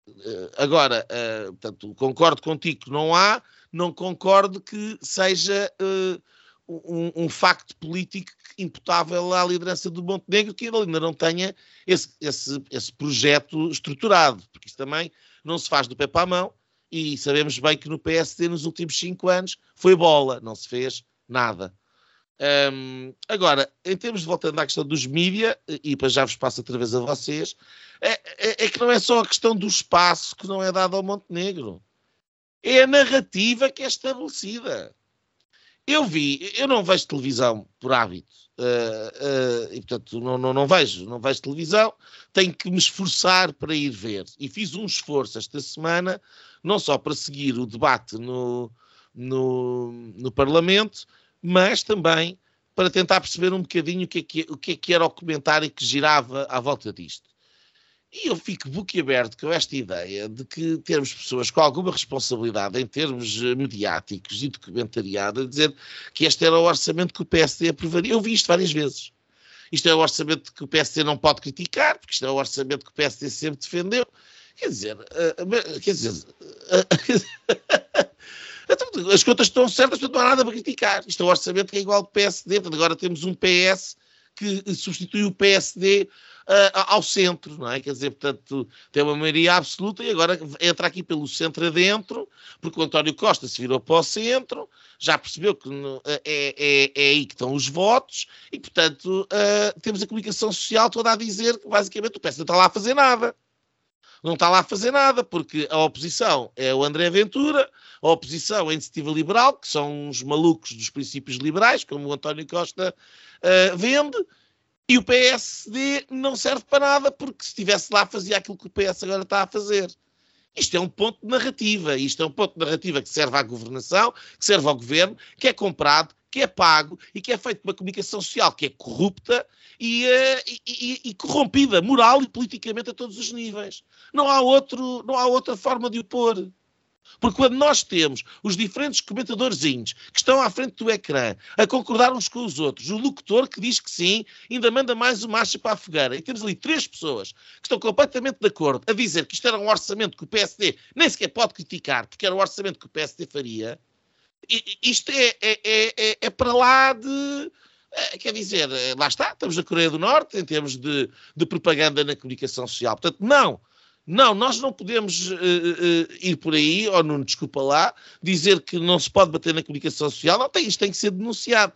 Eh, agora, uh, portanto, concordo contigo que não há, não concordo que seja uh, um, um, facto político imputável à liderança do Montenegro que ele ainda não tenha esse, esse, esse projeto estruturado, porque isso também não se faz do pé para a mão e sabemos bem que no PSD nos últimos cinco anos foi bola, não se fez nada. Um, agora, em termos de voltando à questão dos mídia, e depois já vos passo outra vez a vocês, é, é, é, que não é só a questão do espaço que não é dado ao Montenegro, é a narrativa que é estabelecida. Eu vi, eu não vejo televisão por hábito, uh, uh, e portanto não, não, não, vejo, não vejo televisão, tenho que me esforçar para ir ver. E fiz um esforço esta semana, não só para seguir o debate no, no, no Parlamento, mas também para tentar perceber um bocadinho o que é que, o que, é que era o comentário que girava à volta disto. E eu fico boquiaberto com esta ideia de que termos pessoas com alguma responsabilidade em termos eh, mediáticos e documentariado a dizer que este era o orçamento que o PSD aprovaria. Eu vi isto várias vezes. Isto é o orçamento que o PSD não pode criticar, porque isto é o orçamento que o PSD sempre defendeu. Quer dizer, uh, quer dizer, *laughs* então, as contas estão certas, portanto não há nada para criticar. Isto é o orçamento que é igual ao PSD, agora temos um PS que substitui o PSD uh, ao centro, não é? Quer dizer, portanto, tem uma maioria absoluta e agora entra aqui pelo centro adentro, porque o António Costa se virou para o centro, já percebeu que é, é, é aí que estão os votos e, portanto, uh, temos a comunicação social toda a dizer que basicamente o PS não está lá a fazer nada não está lá a fazer nada, porque a oposição é o André Ventura, a oposição é a Iniciativa Liberal, que são os malucos dos princípios liberais, como o António Costa uh, vende, e o PSD não serve para nada, porque se estivesse lá fazia aquilo que o PS agora está a fazer. Isto é um ponto de narrativa, isto é um ponto de narrativa que serve à governação, que serve ao governo, que é comprado, que é pago e que é feito uma comunicação social que é corrupta e, uh, e, e, e, corrompida, moral e politicamente a todos os níveis. Não há, outro, não há outra forma de o pôr. Porque quando nós temos os diferentes comentadorzinhos que estão à frente do ecrã a concordar uns com os outros, o locutor que diz que sim, ainda manda mais uma marcha para a fogueira, e temos ali três pessoas que estão completamente de acordo a dizer que isto era um orçamento que o PSD nem sequer pode criticar, porque era o orçamento que o PSD faria, isto é, é, é, é para lá de. É, quer dizer, é, lá está, estamos na Coreia do Norte em termos de, de propaganda na comunicação social. Portanto, não, não, nós não podemos uh, uh, ir por aí, ou não, desculpa lá, dizer que não se pode bater na comunicação social. Não, tem, isto tem que ser denunciado.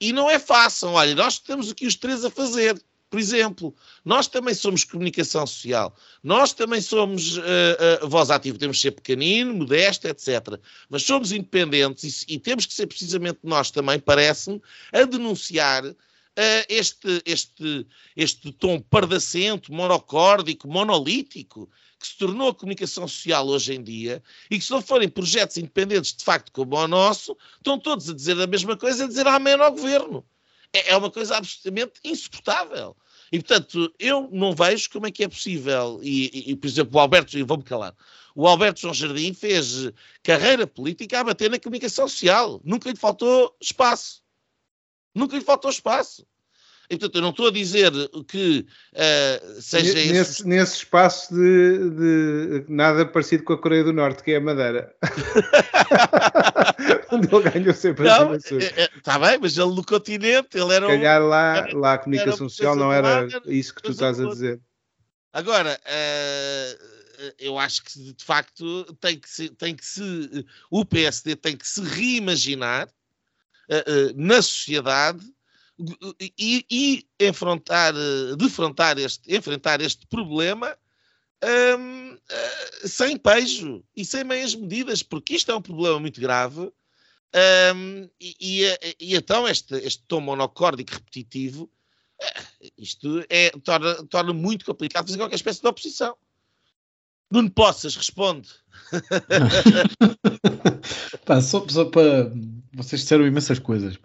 E não é fácil. Olha, nós temos aqui os três a fazer. Por exemplo, nós também somos comunicação social, nós também somos uh, uh, voz ativa, temos que ser pequenino, modesto, etc. Mas somos independentes e, e temos que ser precisamente nós também, parece-me, a denunciar este, este, este tom pardacento, monocórdico, monolítico, que se tornou a comunicação social hoje em dia, e que se não forem projetos independentes de facto como o nosso, estão todos a dizer a mesma coisa, a dizer amém ao governo. É, é uma coisa absolutamente insuportável. E, portanto, eu não vejo como é que é possível. E, e, por exemplo, o Alberto, e vou-me calar, o Alberto João Jardim fez carreira política a bater na comunicação social. Nunca lhe faltou espaço. Nunca lhe faltou espaço. E, portanto, eu não estou a dizer que uh, seja nesse, esse... nesse espaço de, de, nada parecido com a Coreia do Norte, que é a Madeira. *laughs* Onde ele ganhou sempre não, as Está é, bem, mas ele no continente, ele era. Calhar lá, era, lá a comunicação social não era isso que tu estás a dizer. Agora, uh, eu acho que de facto tem que se, tem que se o PSD tem que se reimaginar na sociedade e, e enfrentar, defrontar este, enfrentar este problema um, uh, eh, sem pejo e sem meias medidas, porque isto é um problema muito grave. Um, e, e, e, então este, este tom monocórdico repetitivo, isto é, torna, torna muito complicado fazer qualquer espécie de oposição. Nuno Poças responde. *laughs* Pá, só, só para. Vocês disseram imensas coisas.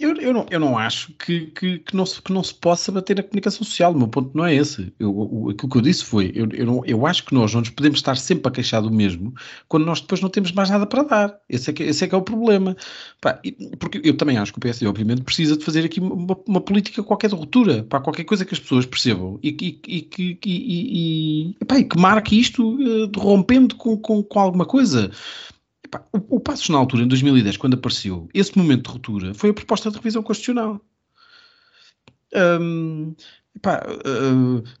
Eu, eu, não, eu não acho que, que, que, não se, que não se possa bater na comunicação social. O meu ponto não é esse. Eu, o, aquilo que eu disse foi: eu, eu, não, eu acho que nós não nos podemos estar sempre a queixar do mesmo quando nós depois não temos mais nada para dar. Esse é que, esse é, que é o problema. Pá, porque eu também acho que o PSD, obviamente, precisa de fazer aqui uma, uma política qualquer de ruptura, para qualquer coisa que as pessoas percebam e, e, e, e, e, e, e que marque isto uh, rompendo com, com, com alguma coisa O, o Passos na altura, em 2010, quando apareceu, esse momento de ruptura foi a proposta de revisão constitucional. Uh,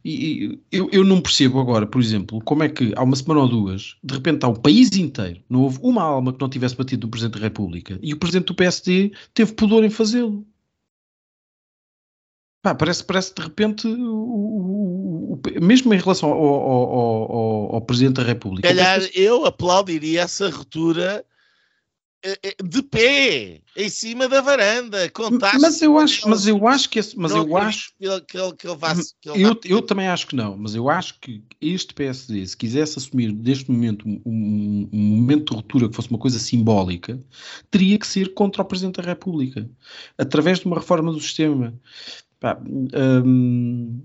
e, eu, eu não percebo agora, por exemplo, como é que há uma semana ou duas, de repente há um país inteiro, não houve uma alma que não tivesse batido no Presidente da República e o Presidente do PSD teve pudor em fazê-lo. Pá, parece, parece de repente, o, o, o, mesmo em relação ao, ao, ao, ao Presidente da República. Calhar eu aplaudiria essa ruptura eh, eh, de pé, em cima da varanda, contar. Mas eu acho, mas eu acho que esse, mas eu acho que ele, que ele, que ele vá, que ele eu, eu também acho que não, mas eu acho que este PSD, se quisesse assumir neste momento um, um, momento de ruptura que fosse uma coisa simbólica, teria que ser contra o Presidente da República, através de uma reforma do sistema. Pá, hum,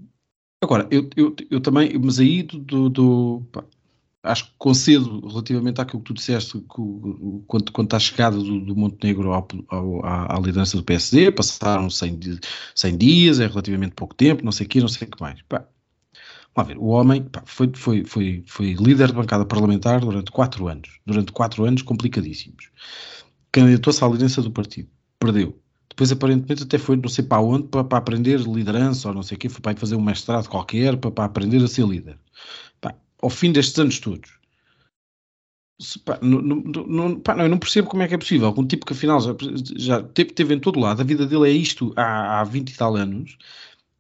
agora, eu, eu, eu também, mas aí do, do pá, acho que concedo relativamente àquilo que tu disseste que, quanto, quanto chegada do, do Montenegro ao, ao, à, liderança do PSD, passaram 100, 100 dias, é relativamente pouco tempo, não sei o que, não sei o que mais. Pá, vamos ver, o homem pá, foi, foi, foi, foi líder de bancada parlamentar durante quatro anos, durante quatro anos complicadíssimos. Candidatou-se à liderança do partido, perdeu. Depois, aparentemente, até foi não sei para onde para, para aprender liderança ou não sei o quê, foi para fazer um mestrado qualquer para, para aprender a ser líder ao fim destes anos todos. Se, pá, não, não, pá, não, eu não percebo como é que é possível. Um tipo que afinal já, já teve, teve, em todo lado, a vida dele é isto há, há 20 e tal anos,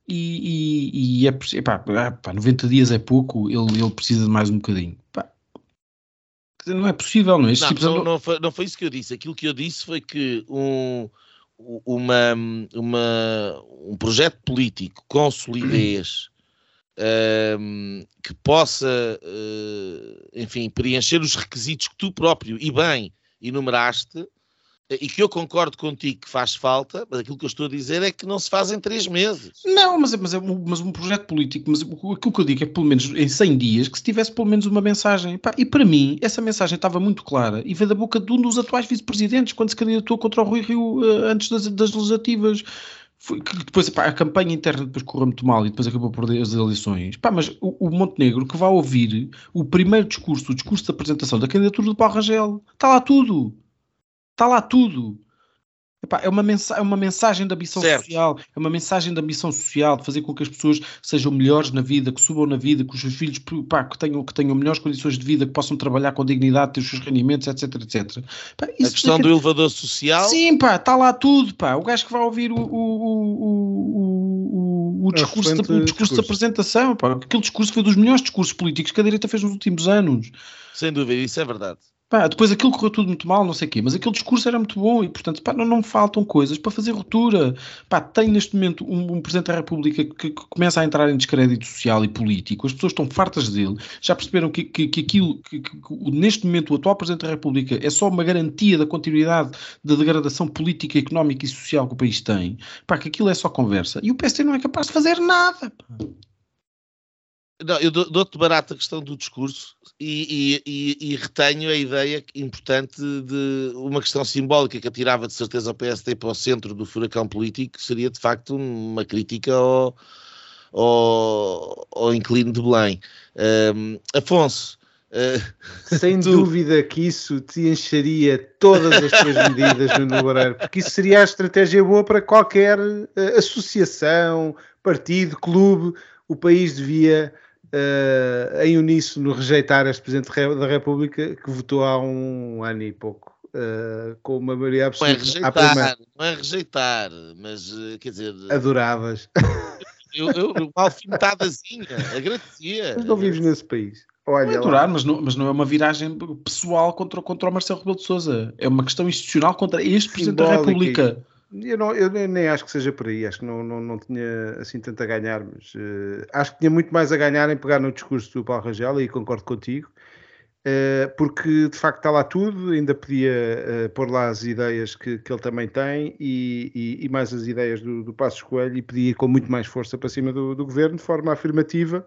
e, e, e é, pá, pá, 90 dias é pouco, ele, ele precisa de mais um bocadinho. Pá, não é possível, não é? Não, tipo não, não, foi, não foi isso que eu disse. Aquilo que eu disse foi que um, uma, uma, um projeto político com solidez *clears throat* que possa, uh, enfim, preencher os requisitos que tu próprio e bem enumeraste, e que eu concordo contigo que faz falta, mas aquilo que eu estou a dizer é que não se faz em três meses. Não, mas, é, mas, é, mas um projeto político, mas aquilo que eu digo é pelo menos em 100 dias que se tivesse pelo menos uma mensagem. E para mim, essa mensagem estava muito clara e veio da boca de um dos atuais vice-presidentes quando se candidatou contra o Rui Rio uh, antes das, das legislativas. Foi, que depois pá, a campanha interna depois correu muito mal e depois acabou por perder as eleições. Pá, mas o, o, Montenegro que vai ouvir o primeiro discurso, o discurso de apresentação da candidatura do Paulo Rangel, está lá tudo. Está lá tudo. Epá, é, uma é uma mensagem de ambição certo. social, é uma mensagem de ambição social, de fazer com que as pessoas sejam melhores na vida, que subam na vida, que os seus filhos pá, que, tenham, que tenham melhores condições de vida, que possam trabalhar com dignidade, ter os seus rendimentos, etc, etc. Pá, a questão é... do elevador social? Sim, pá, está lá tudo, pá. O gajo que vai ouvir o, o, o, o discurso, da, o discurso de apresentação, pá. Aquele discurso foi dos melhores discursos políticos que a direita fez nos últimos anos. Sem dúvida, isso é verdade. Pá, depois aquilo correu tudo muito mal, não sei o quê, mas aquele discurso era muito bom e, portanto, pá, não, não faltam coisas para fazer ruptura. Pá, tem neste momento um, um Presidente da República que, que, começa a entrar em descrédito social e político, as pessoas estão fartas dele, já perceberam que, que, que aquilo, que, neste momento, o atual Presidente da República é só uma garantia da continuidade da degradação política, económica e social que o país tem, pá, que aquilo é só conversa. E o PSD não é capaz de fazer nada. Pá. Não, eu dou-te barato a questão do discurso e, e, e, e, retenho a ideia importante de uma questão simbólica que atirava de certeza o PSD para o centro do furacão político seria de facto uma crítica ao, ao, ao inclino de Belém. Um, Afonso. Uh, *laughs* Sem tu... dúvida que isso te encheria todas as tuas medidas no Loureiro, porque isso seria a estratégia boa para qualquer uh, associação, partido, clube. O país devia uh, em uníssono rejeitar este Presidente da República que votou há um ano e pouco. Uh, com uma maioria absoluta. Não é rejeitar, não é rejeitar, mas uh, quer dizer. Adoravas. Eu, eu, eu alfinetadazinha, agradecia. Mas não vives nesse país. Olha é adorar, mas não, mas não é uma viragem pessoal contra, contra o Marcelo Rebelo de Souza. É uma questão institucional contra este Presidente da República. Eu, não, eu nem acho que seja por aí, acho que não, não, não tinha assim tanto a ganhar, mas uh, acho que tinha muito mais a ganhar em pegar no discurso do Paulo Rangel, e concordo contigo, uh, porque de facto está lá tudo, ainda podia uh, pôr lá as ideias que, que ele também tem e, e, e mais as ideias do, do Passos Coelho e podia ir com muito mais força para cima do, do governo, de forma afirmativa,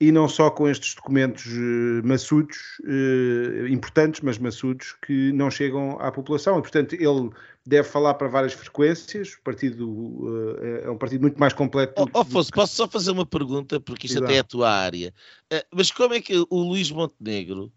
e não só com estes documentos uh, maçudos, uh, importantes, mas maçudos, que não chegam à população. E, portanto, ele deve falar para várias frequências. O partido uh, é um partido muito mais completo. Oh, oh Afonso, posso só fazer uma pergunta, porque isto Exato. até é a tua área. mas como é que o Luís Montenegro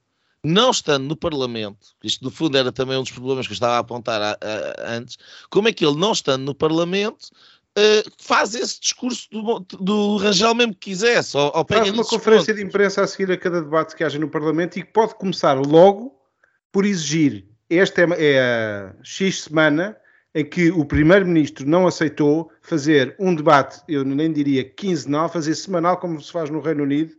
não estando no Parlamento, isto no fundo era também um dos problemas que eu estava a apontar a, a, antes, como é que ele, não estando no Parlamento, uh, faz esse discurso do, do Rangel mesmo que quisesse? Ou, ou faz uma conferência pontos. de imprensa a seguir a cada debate que haja no Parlamento e que pode começar logo por exigir, esta é, é a X semana em que o Primeiro-Ministro não aceitou fazer um debate, eu nem diria quinzenal, fazer semanal, como se faz no Reino Unido,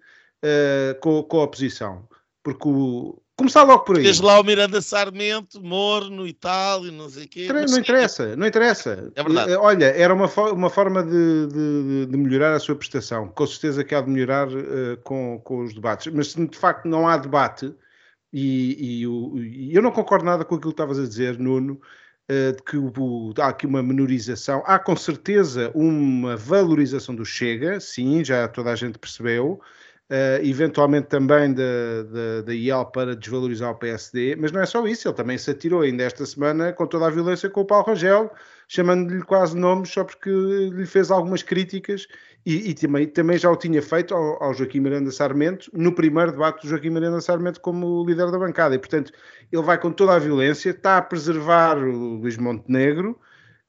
uh, com, com a oposição porque o. Começar logo por aí. Tens lá o Miranda Sarmento, morno e tal, e não sei o quê. Não, não interessa, não interessa. É verdade. Eh, olha, era uma, uma forma de, de, de, melhorar a sua prestação. Com certeza que há de melhorar uh, com, com os debates. Mas se de facto não há debate, e, e, o, e eu não concordo nada com aquilo que estavas a dizer, Nuno, uh, de que o, há aqui uma menorização. Há com certeza uma valorização do Chega, sim, já toda a gente percebeu uh, eventualmente também da, IEL para desvalorizar o PSD, mas não é só isso, ele também se atirou ainda esta semana com toda a violência com o Paulo Rangel, chamando-lhe quase nomes só porque lhe fez algumas críticas e, e também, também, já o tinha feito ao, ao, Joaquim Miranda Sarmento no primeiro debate do Joaquim Miranda Sarmento como líder da bancada. E portanto ele vai com toda a violência, está a preservar o Luís Montenegro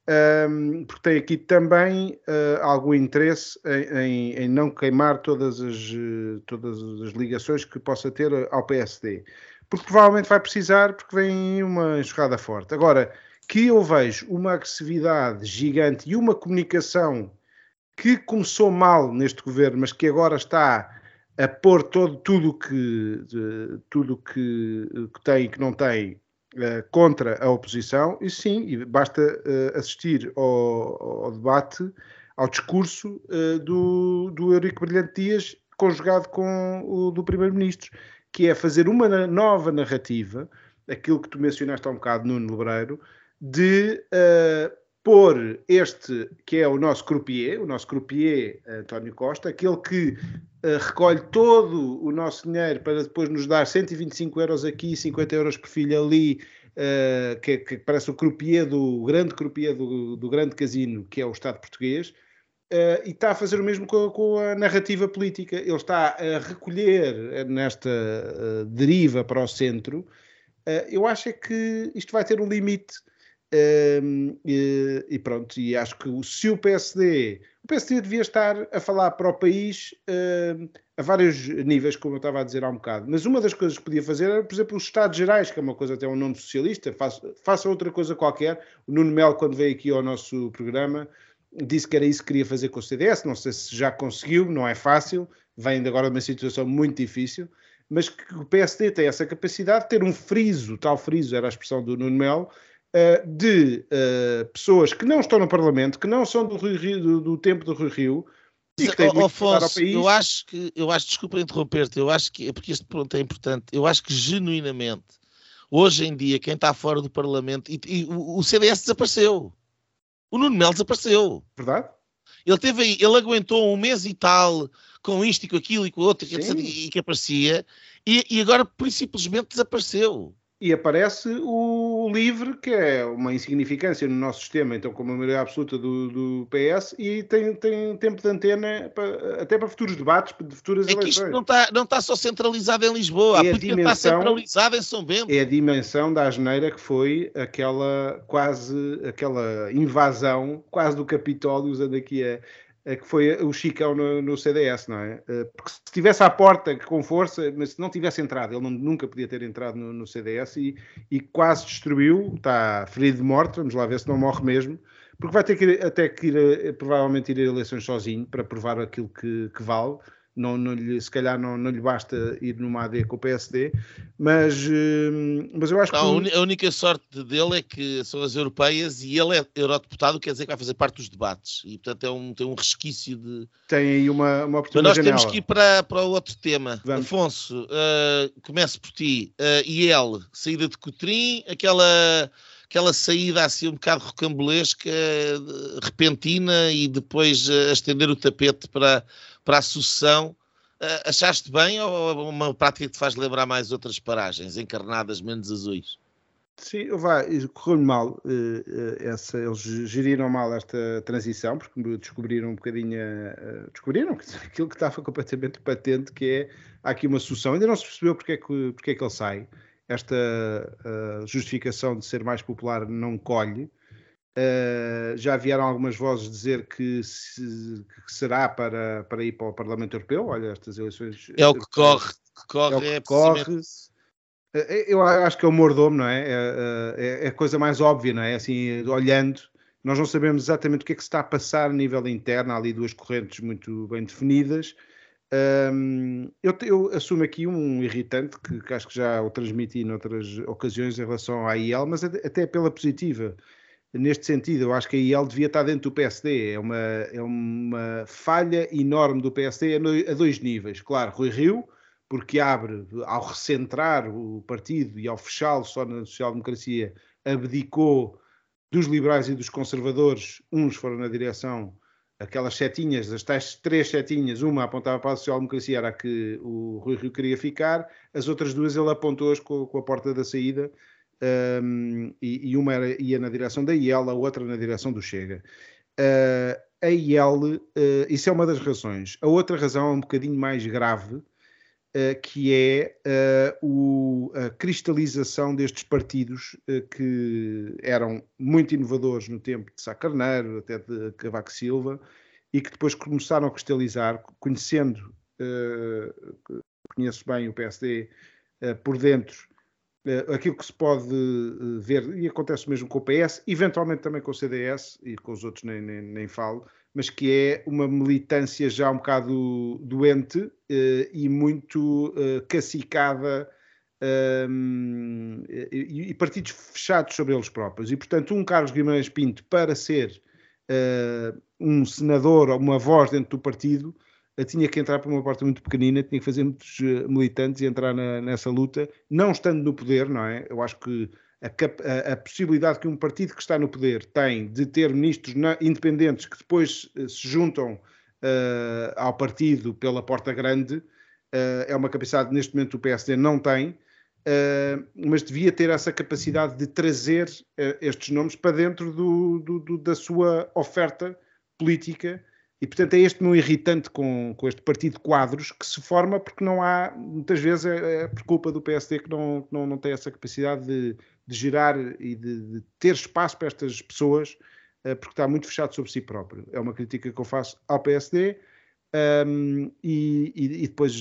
um, porque tem aqui também uh, algum interesse em, em, em, não queimar todas as, uh, todas as ligações que possa ter ao PSD. Porque provavelmente vai precisar, porque vem uma enxurrada forte. Agora, que eu vejo uma agressividade gigante e uma comunicação que começou mal neste governo, mas que agora está a pôr todo, tudo que, tudo que, que tem e que não tem contra a oposição, e sim, basta uh, assistir ao, ao, debate, ao discurso uh, do, do Eurico Brilhante Dias, conjugado com o do Primeiro-Ministro, que é fazer uma nova narrativa, aquilo que tu mencionaste há um bocado, Nuno Lebreiro, de pôr este, que é o nosso croupier, o nosso croupier António Costa, aquele que uh, recolhe todo o nosso dinheiro para depois nos dar 125 euros aqui, 50 euros por filho ali, uh, que, que, parece o croupier do o grande croupier do, do, grande casino, que é o Estado português, uh, e está a fazer o mesmo com, com, a narrativa política. Ele está a recolher nesta deriva para o centro. eu acho é que isto vai ter um limite um, e, e, pronto, e acho que se o PSD, o PSD devia estar a falar para o país um, a vários níveis, como eu estava a dizer há um bocado, mas uma das coisas que podia fazer era, por exemplo, os Estados Gerais, que é uma coisa até um nome socialista, faça, faça outra coisa qualquer. O Nuno Melo, quando veio aqui ao nosso programa, disse que era isso que queria fazer com o CDS, não sei se já conseguiu, não é fácil, vem agora de uma situação muito difícil, mas que o PSD tem essa capacidade de ter um friso, tal friso era a expressão do Nuno Melo, eh, de uh, pessoas que não estão no Parlamento, que não são do, Rio, do, do tempo do Rio Rio, e que têm muito Afonso, ao país. Eu acho que, eu acho, desculpa interromper-te, eu acho que, porque este ponto é importante, eu acho que genuinamente, hoje em dia, quem está fora do Parlamento, e, e o, o CDS desapareceu. O Nuno Melo desapareceu. Verdade? Ele teve aí, ele aguentou um mês e tal com isto e com aquilo e com o outro e que aparecia, e, e agora simplesmente desapareceu e aparece o LIVRE, que é uma insignificância no nosso sistema, então com uma maioria absoluta do, do PS, e tem, tem tempo de antena para, até para futuros debates, de futuras é eleições. Que isto não está, não está só centralizado em Lisboa, é a política está centralizada em São Bento. É a dimensão da asneira que foi aquela quase, aquela invasão quase do Capitólio, usando aqui a, que foi o Chicão no, no, CDS, não é? Eh, porque se estivesse à porta com força, mas se não tivesse entrado, ele não, nunca podia ter entrado no, no, CDS e, e quase destruiu, está ferido de morte, vamos lá ver se não morre mesmo, porque vai ter que até que ir, eh, provavelmente ir a eleições sozinho para provar aquilo que, que vale não, não lhe, se calhar não, não lhe basta ir numa AD com o PSD, mas, hum, mas eu acho não, que. A única sorte dele é que são as europeias e ele é eurodeputado, quer dizer que vai fazer parte dos debates e, portanto, é um, tem um resquício de. Tem aí uma, uma oportunidade. Mas nós janela. temos que ir para, para o outro tema. Vamos. Afonso, uh, começo por ti. Uh, e ele, saída de Cotrim, aquela aquela saída assim um bocado rocambolesca, repentina e depois uh, estender o tapete para, para a sucessão. Uh, achaste bem ou uma prática que te faz lembrar mais outras paragens encarnadas menos azuis? Sim, correu-lhe mal. Eh, eh, essa, eles geriram mal esta transição, porque descobriram um bocadinho. Descobriram *laughs* aquilo que estava completamente patente, que é há aqui uma solução. Ainda não se percebeu porque é que, porque é que ele sai. Esta justificação de ser mais popular não colhe. Uh, já vieram algumas vozes dizer que, se, que, será para, para ir para o Parlamento Europeu. Olha, estas eleições. É o que corre. Que corre é, o que é corre. Eh, eu acho que é o mordomo, não é? É, é? é, a coisa mais óbvia, não é? Assim, olhando, nós não sabemos exatamente o que é que se está a passar a nível interno. Há ali duas correntes muito bem definidas. Um, eu, eu, assumo aqui um irritante que, que, acho que já o transmiti noutras ocasiões em relação à IEL, mas até pela positiva neste sentido, eu acho que a IEL devia estar dentro do PSD. É uma, é uma falha enorme do PSD a dois níveis. Claro, Rui Rio, porque abre, ao recentrar o partido e ao fechá-lo só na social-democracia, abdicou dos liberais e dos conservadores. Uns foram na direção, aquelas setinhas, as tais três setinhas, uma apontava para a social-democracia, era a que o Rui Rio queria ficar, as outras duas ele apontou-as com, com a porta da saída um, e, e, uma era, ia na direção da IEL, a outra na direção do Chega. Uh, a IEL, uh, isso é uma das razões. A outra razão é um bocadinho mais grave, uh, que é o, a cristalização destes partidos que eram muito inovadores no tempo de Sá Carneiro, até de Cavaco Silva, e que depois começaram a cristalizar, conhecendo, conheço bem o PSD por dentro, aquilo que se pode uh, ver, e acontece mesmo com o PS, eventualmente também com o CDS, e com os outros nem, nem, nem falo, mas que é uma militância já um bocado doente uh, e muito cacicada um, e, e, partidos fechados sobre eles próprios. E, portanto, um Carlos Guimarães Pinto, para ser um senador ou uma voz dentro do partido, tinha que entrar por uma porta muito pequenina, tinha que fazer muitos eh, militantes e entrar na, nessa luta, não estando no poder, não é? Eu acho que a, a, a, possibilidade que um partido que está no poder tem de ter ministros na, independentes que depois uh, se juntam uh, ao partido pela porta grande uh, é uma capacidade que neste momento o PSD não tem, mas devia ter essa capacidade de trazer estes nomes para dentro do, do, do, da sua oferta política e, portanto, é este meu irritante com, com este partido de quadros que se forma porque não há, muitas vezes, é, é por culpa do PSD que não, não, não tem essa capacidade de, de gerar e de, de, ter espaço para estas pessoas, uh, porque está muito fechado sobre si próprio. É uma crítica que eu faço ao PSD um, e, e, e, depois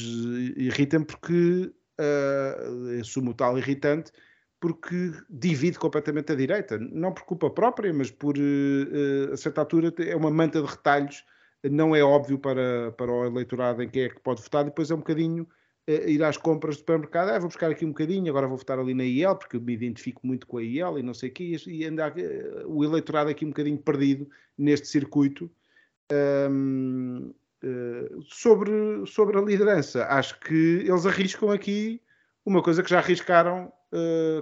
irrita-me porque uh, assumo o tal irritante porque divide completamente a direita, não por culpa própria, mas por, uh, a certa altura, é uma manta de retalhos não é óbvio para, para o eleitorado em quem é que pode votar, depois é um bocadinho uh, ir às compras do supermercado, ah, vou buscar aqui um bocadinho, agora vou votar ali na IEL, porque eu me identifico muito com a IEL e não sei o quê, e andar, uh, o eleitorado aqui um bocadinho perdido neste circuito. Um, uh, sobre, sobre a liderança, acho que eles arriscam aqui uma coisa que já arriscaram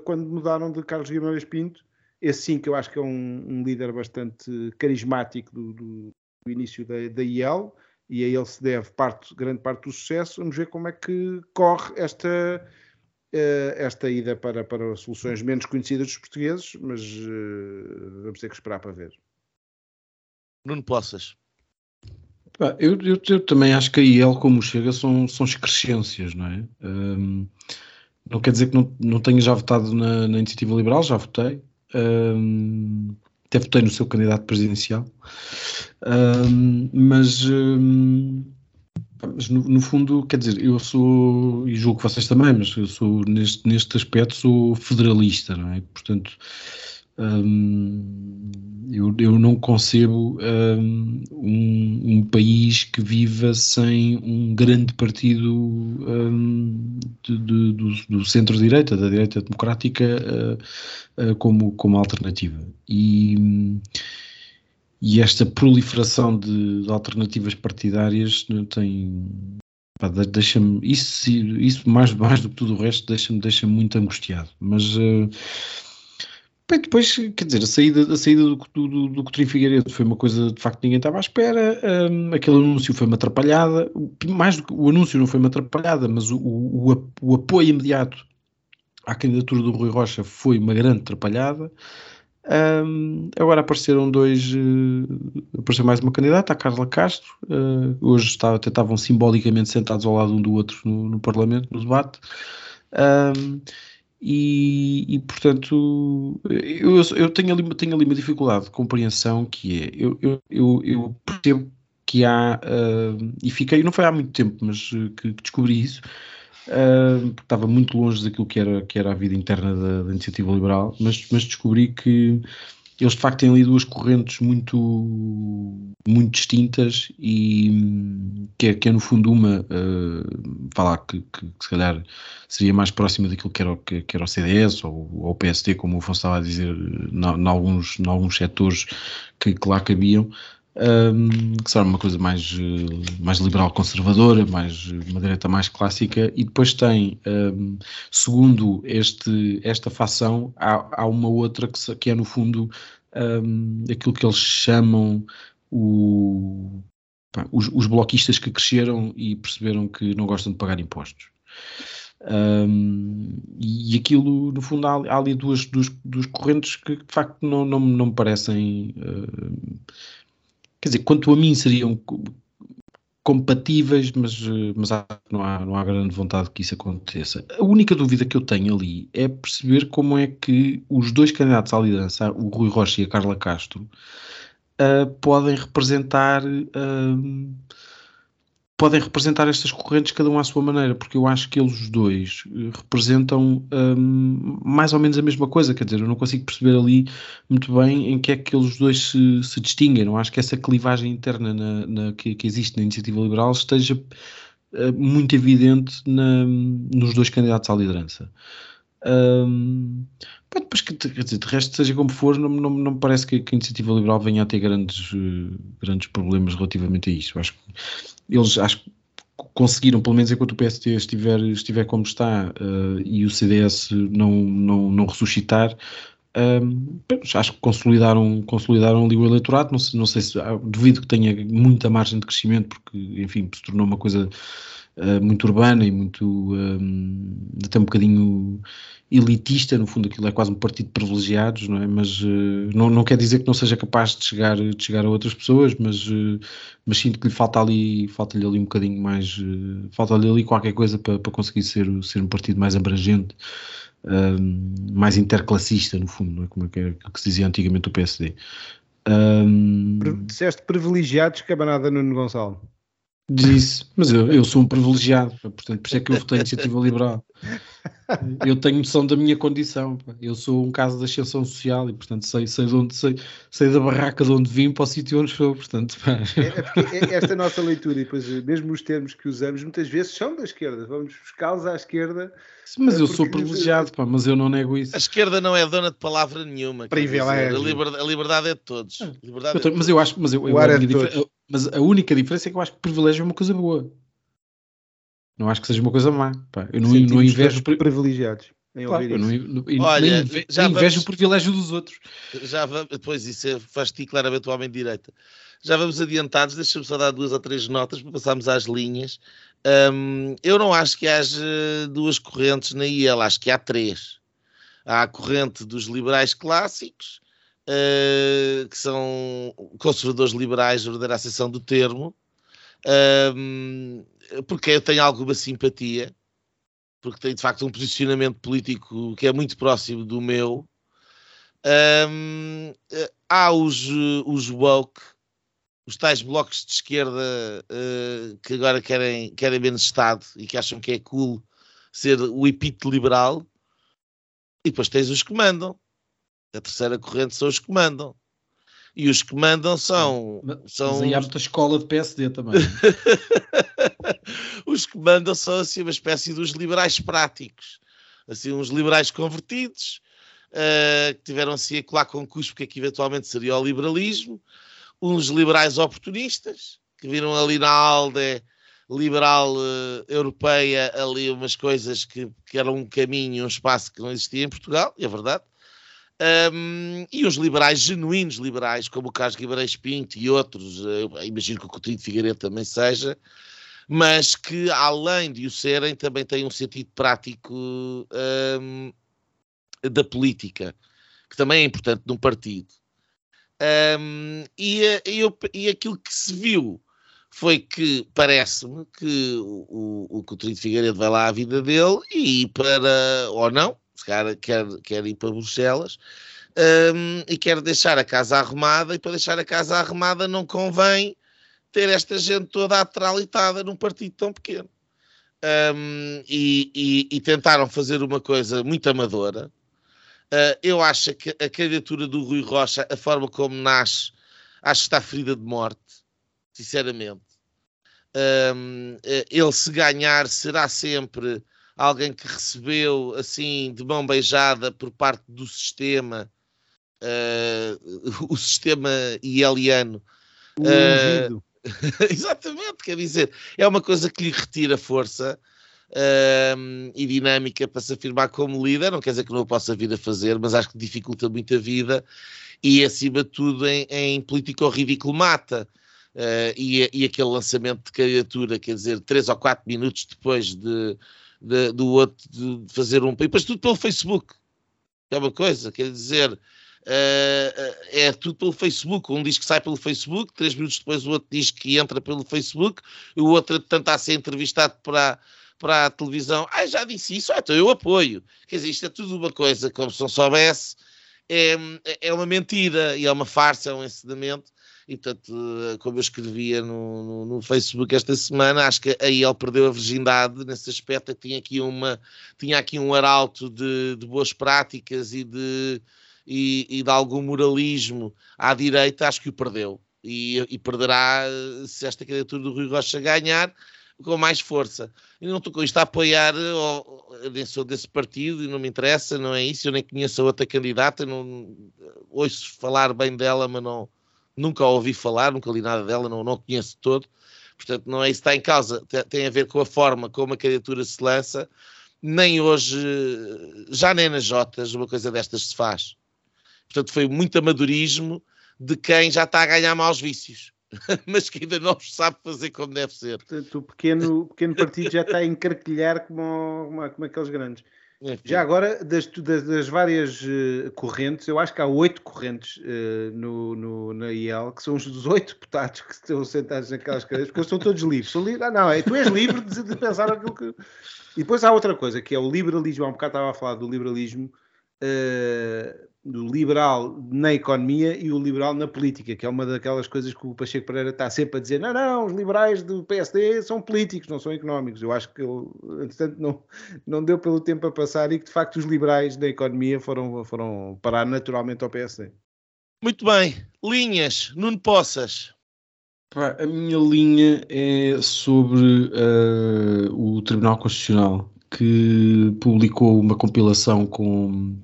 quando mudaram de Carlos Guimarães Pinto, esse sim que eu acho que é um, um líder bastante carismático do, do início da, da IEL e a ele se deve parte, grande parte do sucesso. Vamos ver como é que corre esta, uh, esta ida para, para soluções menos conhecidas dos portugueses, mas uh, vamos ter que esperar para ver. Nuno Poças. Eu, eu, eu, também acho que a IEL, como chega, são, são excrescências, não é? Um, não quer dizer que não, não tenha já votado na, na Iniciativa Liberal, já votei. Um, até votei no seu candidato presidencial, um, mas, um, mas no, no, fundo, quer dizer, eu sou, e julgo que vocês também, mas eu sou, neste, neste aspecto, sou federalista, não é? Portanto, eu, eu, não concebo um, um, país que viva sem um grande partido de, de, do, do centro-direita, da direita democrática, uh, uh, como, como alternativa. E, e esta proliferação de, de alternativas partidárias tem, deixa-me isso, isso mais, mais do que tudo o resto deixa-me deixa muito angustiado mas uh, Bem, depois, quer dizer, a saída, a saída do, do, do Coutinho Figueiredo foi uma coisa de facto ninguém estava à espera. Um, aquele anúncio foi uma atrapalhada. Mais do que o anúncio não foi uma atrapalhada, mas o, o, o apoio imediato à candidatura do Rui Rocha foi uma grande atrapalhada. Um, agora apareceram dois, uh, apareceu mais uma candidata, a Carla Castro. Uh, hoje até estavam simbolicamente sentados ao lado um do outro no, no Parlamento, no debate. Um, e, e, portanto, eu, eu tenho, ali, tenho ali uma dificuldade de compreensão que é, eu, eu, eu, percebo que há, uh, e fiquei, não foi há muito tempo, mas que, que descobri isso, uh, estava muito longe daquilo que era, que era a vida interna da, da iniciativa liberal, mas, mas descobri que eles de facto têm ali duas correntes muito, muito distintas e que é, que é no fundo uma uh, falar que, que, que, se calhar seria mais próxima daquilo que era, que, que era o CDS ou, ou o PSD, como o Afonso estava a dizer, em alguns, alguns setores que, que lá cabiam, que será uma coisa mais, mais liberal conservadora, mais, uma direita mais clássica, e depois tem, segundo este, esta facção, há, há uma outra que, que é no fundo aquilo que eles chamam o, os, os, bloquistas que cresceram e perceberam que não gostam de pagar impostos. Um, e aquilo, no fundo, há, há ali duas, duas, duas correntes que de facto não, não, não me parecem uh, quer dizer, quanto a mim seriam compatíveis, mas, mas não, há, não há grande vontade que isso aconteça. A única dúvida que eu tenho ali é perceber como é que os dois candidatos à liderança, o Rui Rocha e a Carla Castro, uh, podem representar uh, podem representar estas correntes cada um à sua maneira, porque eu acho que eles dois eh, representam um, mais ou menos a mesma coisa, quer dizer, eu não consigo perceber ali muito bem em que é que eles dois se, se distinguem, não acho que essa clivagem interna na, na que, que, existe na iniciativa liberal esteja uh, muito evidente na, nos dois candidatos à liderança. Um, depois, quer dizer, de resto, seja como for, não, não, não me parece que, que, a iniciativa liberal venha a ter grandes, uh, grandes problemas relativamente a isso. Acho que eles acho que conseguiram, pelo menos enquanto o PSD estiver, estiver como está uh, e o CDS não, não, não ressuscitar, um, acho que consolidaram, consolidaram ali o eleitorado. Não sei, não sei se ah, duvido que tenha muita margem de crescimento, porque enfim, se tornou uma coisa uh, muito urbana e muito um, até um bocadinho elitista, no fundo aquilo é quase um partido de privilegiados, não é? Mas uh, não, não quer dizer que não seja capaz de chegar, de chegar a outras pessoas, mas, uh, mas sinto que lhe falta ali, falta-lhe ali um bocadinho mais, uh, falta-lhe ali qualquer coisa para, para conseguir ser, ser um partido mais abrangente, mais interclassista, no fundo, não é? Como é que, é, que se dizia antigamente o PSD. Um... Disseste privilegiados, camarada Nuno Gonçalo. Disse, mas eu, eu sou um privilegiado, portanto, por isso é que eu votei iniciativa liberal. Eu tenho noção da minha condição, eu sou um caso de ascensão social e, portanto, sei, sei, de onde, sei, sei da barraca de onde vim para o sítio onde estou, portanto. É, é, é esta nossa leitura e depois mesmo os termos que usamos muitas vezes são da esquerda, vamos buscá-los à esquerda. Mas eu sou privilegiado, pá, mas eu não nego isso. A esquerda não é dona de palavra nenhuma. Privilégio. A liberdade, a liberdade é de todos. Ah, eu tô, mas eu acho, mas eu, eu mas a única diferença é que eu acho que privilégio é uma coisa boa. Não acho que seja uma coisa má. Pá. Eu não, não invejo privilegiados. Claro, eu não, não, Olha, já invejo vamos, o privilégio dos outros. Já vamos, depois isso é, faz-te claramente o homem de direita. Já vamos adiantados, deixa-me só dar duas ou três notas para passarmos às linhas. Um, eu não acho que haja duas correntes na IEL, acho que há três. Há a corrente dos liberais clássicos, uh, que são conservadores liberais, verdadeira acessão do termo, um, porque eu tenho alguma simpatia, porque tenho de facto um posicionamento político que é muito próximo do meu. Um, há os, os woke, os tais blocos de esquerda uh, que agora querem, querem menos Estado e que acham que é cool ser o epíteto liberal, e depois tens os que mandam. A terceira corrente são os que mandam. E os que mandam são. Mas, são mas aí há muita escola de PSD também. *laughs* os que mandam são assim uma espécie dos liberais práticos. Assim, uns liberais convertidos, uh, que tiveram assim a colar com cuspo que aqui eventualmente seria o liberalismo. Uns liberais oportunistas, que viram ali na ALDE liberal uh, europeia ali umas coisas que, que eram um caminho, um espaço que não existia em Portugal, e é verdade. Um, e os liberais, genuínos liberais, como o Carlos Guimarães Pinto e outros, uh, imagino que o Coutinho de Figueiredo também seja, mas que além de o serem, também têm um sentido prático um, da política, que também é importante num partido. Um, e, e, eu, e aquilo que se viu foi que parece-me que o, o Coutinho de Figueiredo vai lá à vida dele e para, ou não, calhar quer, quer ir para Bruxelas, um, e quer deixar a casa arrumada, e para deixar a casa arrumada não convém ter esta gente toda atralitada num partido tão pequeno. Um, e, e, e, tentaram fazer uma coisa muito amadora. Uh, eu acho que a candidatura do Rui Rocha, a forma como nasce, acho que está ferida de morte, sinceramente. Um, eh, ele, se ganhar, será sempre alguém que recebeu assim de mão beijada por parte do sistema, uh, *laughs* o sistema ieliano. Uh, *laughs* exatamente, quer dizer, é uma coisa que lhe retira força uh, e dinâmica para se afirmar como líder. Não quer dizer que não o possa vir a fazer, mas acho que dificulta muito a vida e, acima de tudo, em, em político ridículo mata. Uh, e, e, aquele lançamento de candidatura, quer dizer, três ou quatro minutos depois de, de do outro de fazer um. E depois tudo pelo Facebook. É uma coisa, quer dizer, Uh, é tudo pelo Facebook. Um diz que sai pelo Facebook, três minutos depois o outro diz que entra pelo Facebook, o outro, tanto a ser entrevistado para, para a televisão. Ah, já disse isso, ah, então eu apoio. Quer dizer, isto é tudo uma coisa, como se não soubesse, é, é uma mentira e é uma farsa, é um ensinamento. E, portanto, como eu escrevia no, no, no, Facebook esta semana, acho que aí ele perdeu a virgindade nesse aspecto. Tinha aqui, uma, tinha aqui um arauto de, de boas práticas e de, e, e de algum moralismo à direita, acho que o perdeu. E, e perderá se esta candidatura do Rui Rocha ganhar com mais força. E não estou com isto a apoiar, eu nem sou desse partido e não me interessa, não é isso. Eu nem conheço a outra candidata, não ouço falar bem dela, mas não, nunca a ouvi falar, nunca li nada dela, não, não conheço todo. Portanto, não é isso que está em causa, tem a ver com a forma como a candidatura se lança. Nem hoje, já nem nas Jotas, uma coisa destas se faz. Portanto, foi muito amadorismo de quem já está a ganhar maus vícios, *laughs* mas que ainda não sabe fazer como deve ser. Portanto, o pequeno, pequeno partido já está a encarquilhar como, como, como aqueles grandes. Já agora, das, das, das várias uh, correntes, eu acho que há oito correntes uh, no, no, na IEL, que são os oito deputados que estão sentados naquelas cadeiras, porque eles são todos livres. São livres ah, não, é, tu és livre de, de, pensar aquilo que. E depois há outra coisa, que é o liberalismo. Há um bocado estava a falar do liberalismo. Uh, do liberal na economia e o liberal na política, que é uma daquelas coisas que o Pacheco Pereira está sempre a dizer: não, não, os liberais do PSD são políticos, não são económicos. Eu acho que ele, entretanto, não, não deu pelo tempo a passar e que de facto os liberais da economia foram, foram parar naturalmente ao PSD. Muito bem, linhas, Nuno Poças. A minha linha é sobre uh, o Tribunal Constitucional que publicou uma compilação com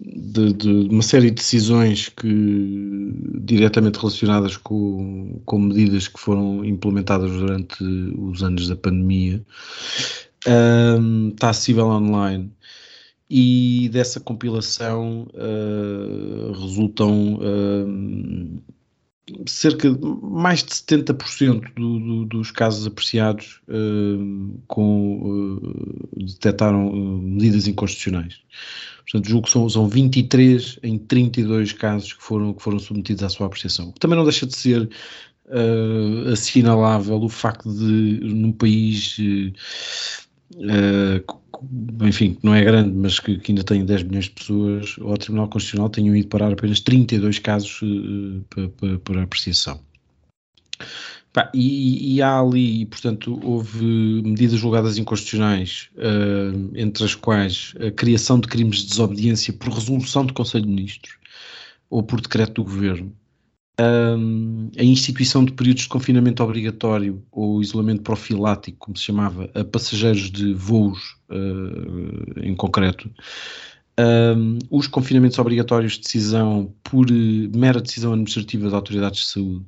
de, de, uma série de decisões que diretamente relacionadas com, com medidas que foram implementadas durante os anos da pandemia um, está acessível online. E dessa compilação uh, resultam uh, cerca de mais de 70% do, do, dos casos apreciados uh, com, detectaram medidas inconstitucionais. Portanto, julgo que são, são 23 em 32 casos que foram, que foram submetidos à sua apreciação. Também não deixa de ser uh, assinalável o facto de, num país, uh, enfim, que não é grande, mas que, que, ainda tem 10 milhões de pessoas, ao Tribunal Constitucional tenham ido parar apenas 32 casos uh, para, para, para apreciação. Pá, e, e, há ali, portanto, houve medidas julgadas inconstitucionais, uh, entre as quais a criação de crimes de desobediência por resolução do Conselho de Ministros ou por decreto do Governo, a instituição de períodos de confinamento obrigatório ou isolamento profilático, como se chamava, a passageiros de voos uh, em concreto, os confinamentos obrigatórios de decisão por mera decisão administrativa de autoridades de saúde,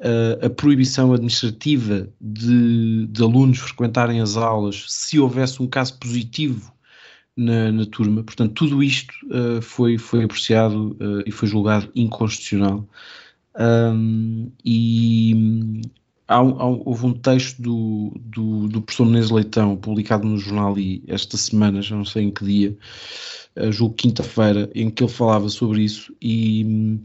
uh, a proibição administrativa de, de, alunos frequentarem as aulas se houvesse um caso positivo na, na turma. Portanto, tudo isto uh, foi, foi apreciado uh, e foi julgado inconstitucional. Um, e há, há houve um texto do, do, do professor Menezes Leitão publicado no jornal I esta semana, já não sei em que dia, uh, julgo quinta-feira, em que ele falava sobre isso e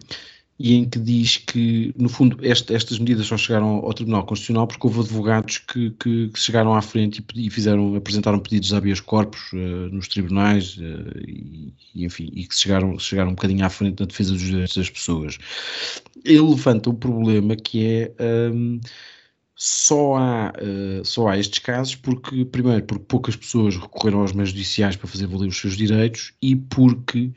e em que diz que, no fundo, este, estas medidas só chegaram ao Tribunal Constitucional porque houve advogados que, que, que chegaram à frente e, e, fizeram, apresentaram pedidos de habeas corpus uh, nos tribunais uh, e, enfim, e que chegaram, chegaram um bocadinho à frente na defesa dos direitos das pessoas. Ele levanta o problema que é. Um, só há, uh, só há estes casos porque, primeiro, porque poucas pessoas recorreram aos meios judiciais para fazer valer os seus direitos e porque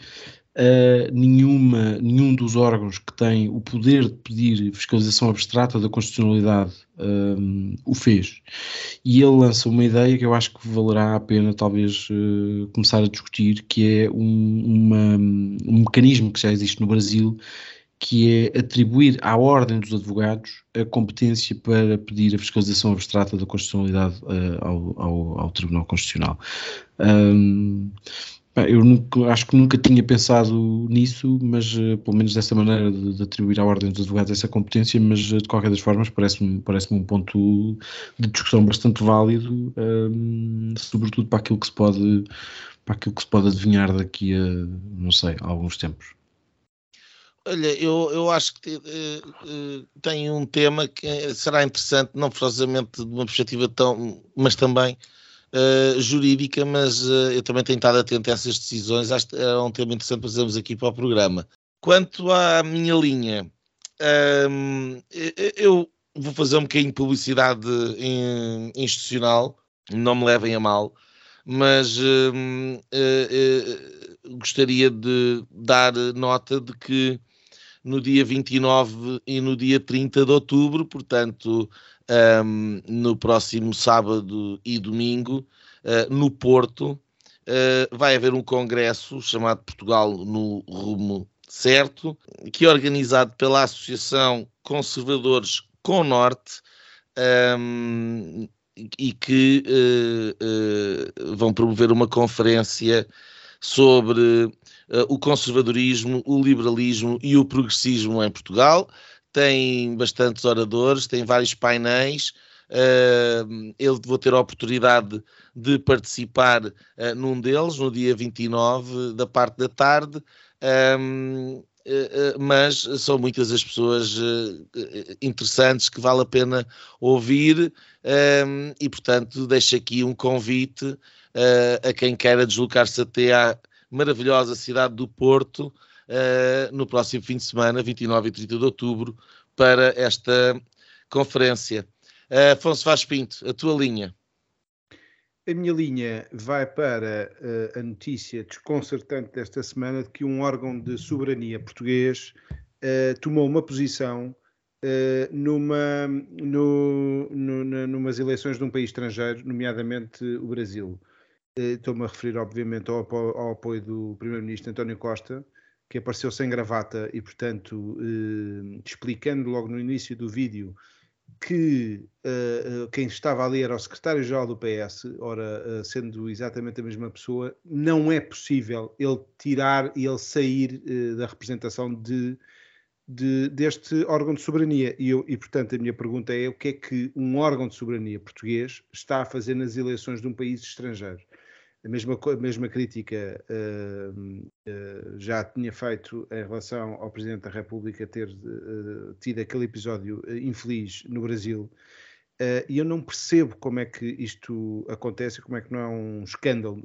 uh, nenhuma, nenhum dos órgãos que tem o poder de pedir fiscalização abstrata da constitucionalidade um, o fez. E ele lança uma ideia que eu acho que valerá a pena talvez uh, começar a discutir, que é um, uma, um mecanismo que já existe no Brasil, que é atribuir à Ordem dos Advogados a competência para pedir a fiscalização abstrata da constitucionalidade uh, ao, ao, ao, Tribunal Constitucional. Um, eu nunca, acho que nunca tinha pensado nisso, mas uh, pelo menos dessa maneira de, de, atribuir à Ordem dos Advogados essa competência, mas uh, de qualquer das formas parece-me parece um ponto de discussão bastante válido, um, sobretudo para aquilo que se pode para aquilo que se pode adivinhar daqui a, não sei, a alguns tempos. Olha, eu, eu acho que uh, tem um tema que será interessante, não forçosamente de uma perspectiva tão, mas também uh, jurídica, mas uh, eu também tenho estado atento a essas decisões. Acho que é um tema interessante para fazermos aqui para o programa. Quanto à minha linha, um, ehm, eu vou fazer um bocadinho de publicidade institucional, não me levem a mal, mas uh, gostaria de dar nota de que no dia 29 e no dia 30 de outubro, portanto, um, no próximo sábado e domingo, uh, no Porto, uh, vai haver um congresso chamado Portugal no Rumo Certo, que é organizado pela Associação Conservadores com Norte. Um, e que uh, vão promover uma conferência sobre o conservadorismo, o liberalismo e o progressismo em Portugal tem bastantes oradores, tem vários painéis. Uh, eu vou ter a oportunidade de participar uh, num deles, no dia 29 da parte da tarde. Um, uh, mas são muitas as pessoas interessantes que vale a pena ouvir um, e, portanto, deixo aqui um convite a quem queira deslocar-se até à maravilhosa cidade do Porto uh, no próximo fim de semana, 29 e 30 de outubro, para esta conferência. Uh, Afonso Vaz Pinto, a tua linha. A minha linha vai para uh, a notícia desconcertante desta semana de que um órgão de soberania português uh, tomou uma posição uh, numa, no, no, numas eleições de um país estrangeiro, nomeadamente o Brasil. Estou-me a referir, obviamente, ao, ao apoio do Primeiro-Ministro António Costa, que apareceu sem gravata e, portanto, eh, explicando logo no início do vídeo que uh, quem estava ali era o secretário-geral do PS, ora, uh, sendo exatamente a mesma pessoa, não é possível ele tirar e ele sair uh, da representação de, de, deste órgão de soberania. E, eu, e, portanto, a minha pergunta é o que é que um órgão de soberania português está a fazer nas eleições de um país estrangeiro? A mesma, a mesma crítica uh, uh, já tinha feito em relação ao Presidente da República ter uh, tido aquele episódio infeliz no Brasil. e eu não percebo como é que isto acontece, como é que não é um escândalo.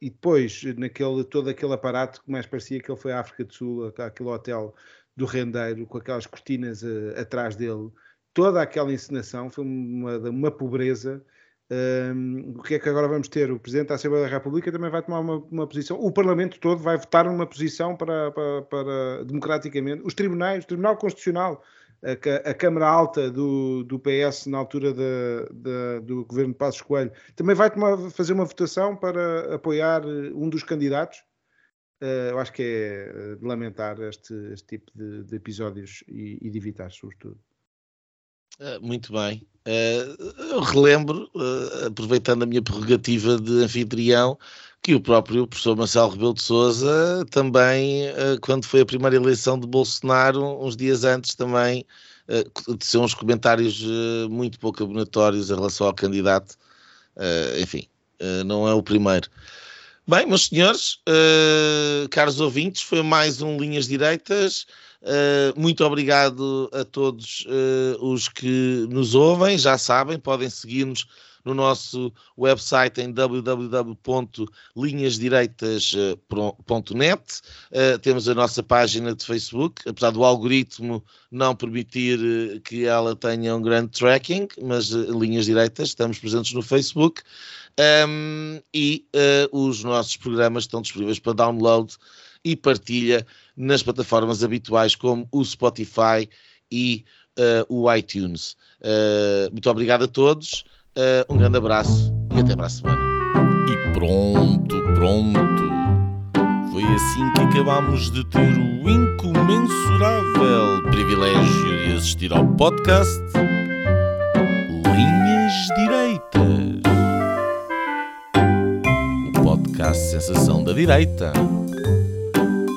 e depois, naquele, todo aquele aparato que mais parecia que ele foi à África do Sul, aquele hotel do rendeiro, com aquelas cortinas atrás dele, toda aquela encenação foi uma, uma pobreza um, o que é que agora vamos ter? O Presidente da Assembleia da República também vai tomar uma, uma posição, o Parlamento todo vai votar numa posição para, para, para democraticamente, os tribunais, o Tribunal Constitucional, a, a Câmara Alta do, do PS na altura do governo de Passos Coelho, também vai tomar, fazer uma votação para apoiar um dos candidatos. Uh, eu acho que é de lamentar este, este tipo de, de episódios e, e de evitar, sobretudo. Uh, muito bem. Uh, eu relembro, uh, aproveitando a minha prerrogativa de anfitrião, que o próprio professor Marcelo Rebelo de Souza também, quando foi a primeira eleição de Bolsonaro, uns dias antes também são uns comentários muito pouco abonatórios em relação ao candidato. Enfim, não é o primeiro. Bem, meus senhores, caros ouvintes, foi mais um Linhas Direitas. Muito obrigado a todos os que nos ouvem. Já sabem, podem seguir-nos no nosso website em www.linhasdireitas.net. Uh, temos a nossa página de Facebook, apesar do algoritmo não permitir uh, que ela tenha um grande tracking, mas uh, Linhas Direitas, estamos presentes no Facebook. Um, e os nossos programas estão disponíveis para download e partilha nas plataformas habituais como o Spotify e o iTunes. muito obrigado a todos. Uh, um grande abraço e até para a semana. E pronto, pronto. Foi assim que acabámos de ter o incomensurável privilégio de assistir ao podcast Linhas Direitas. O podcast Sensação da Direita.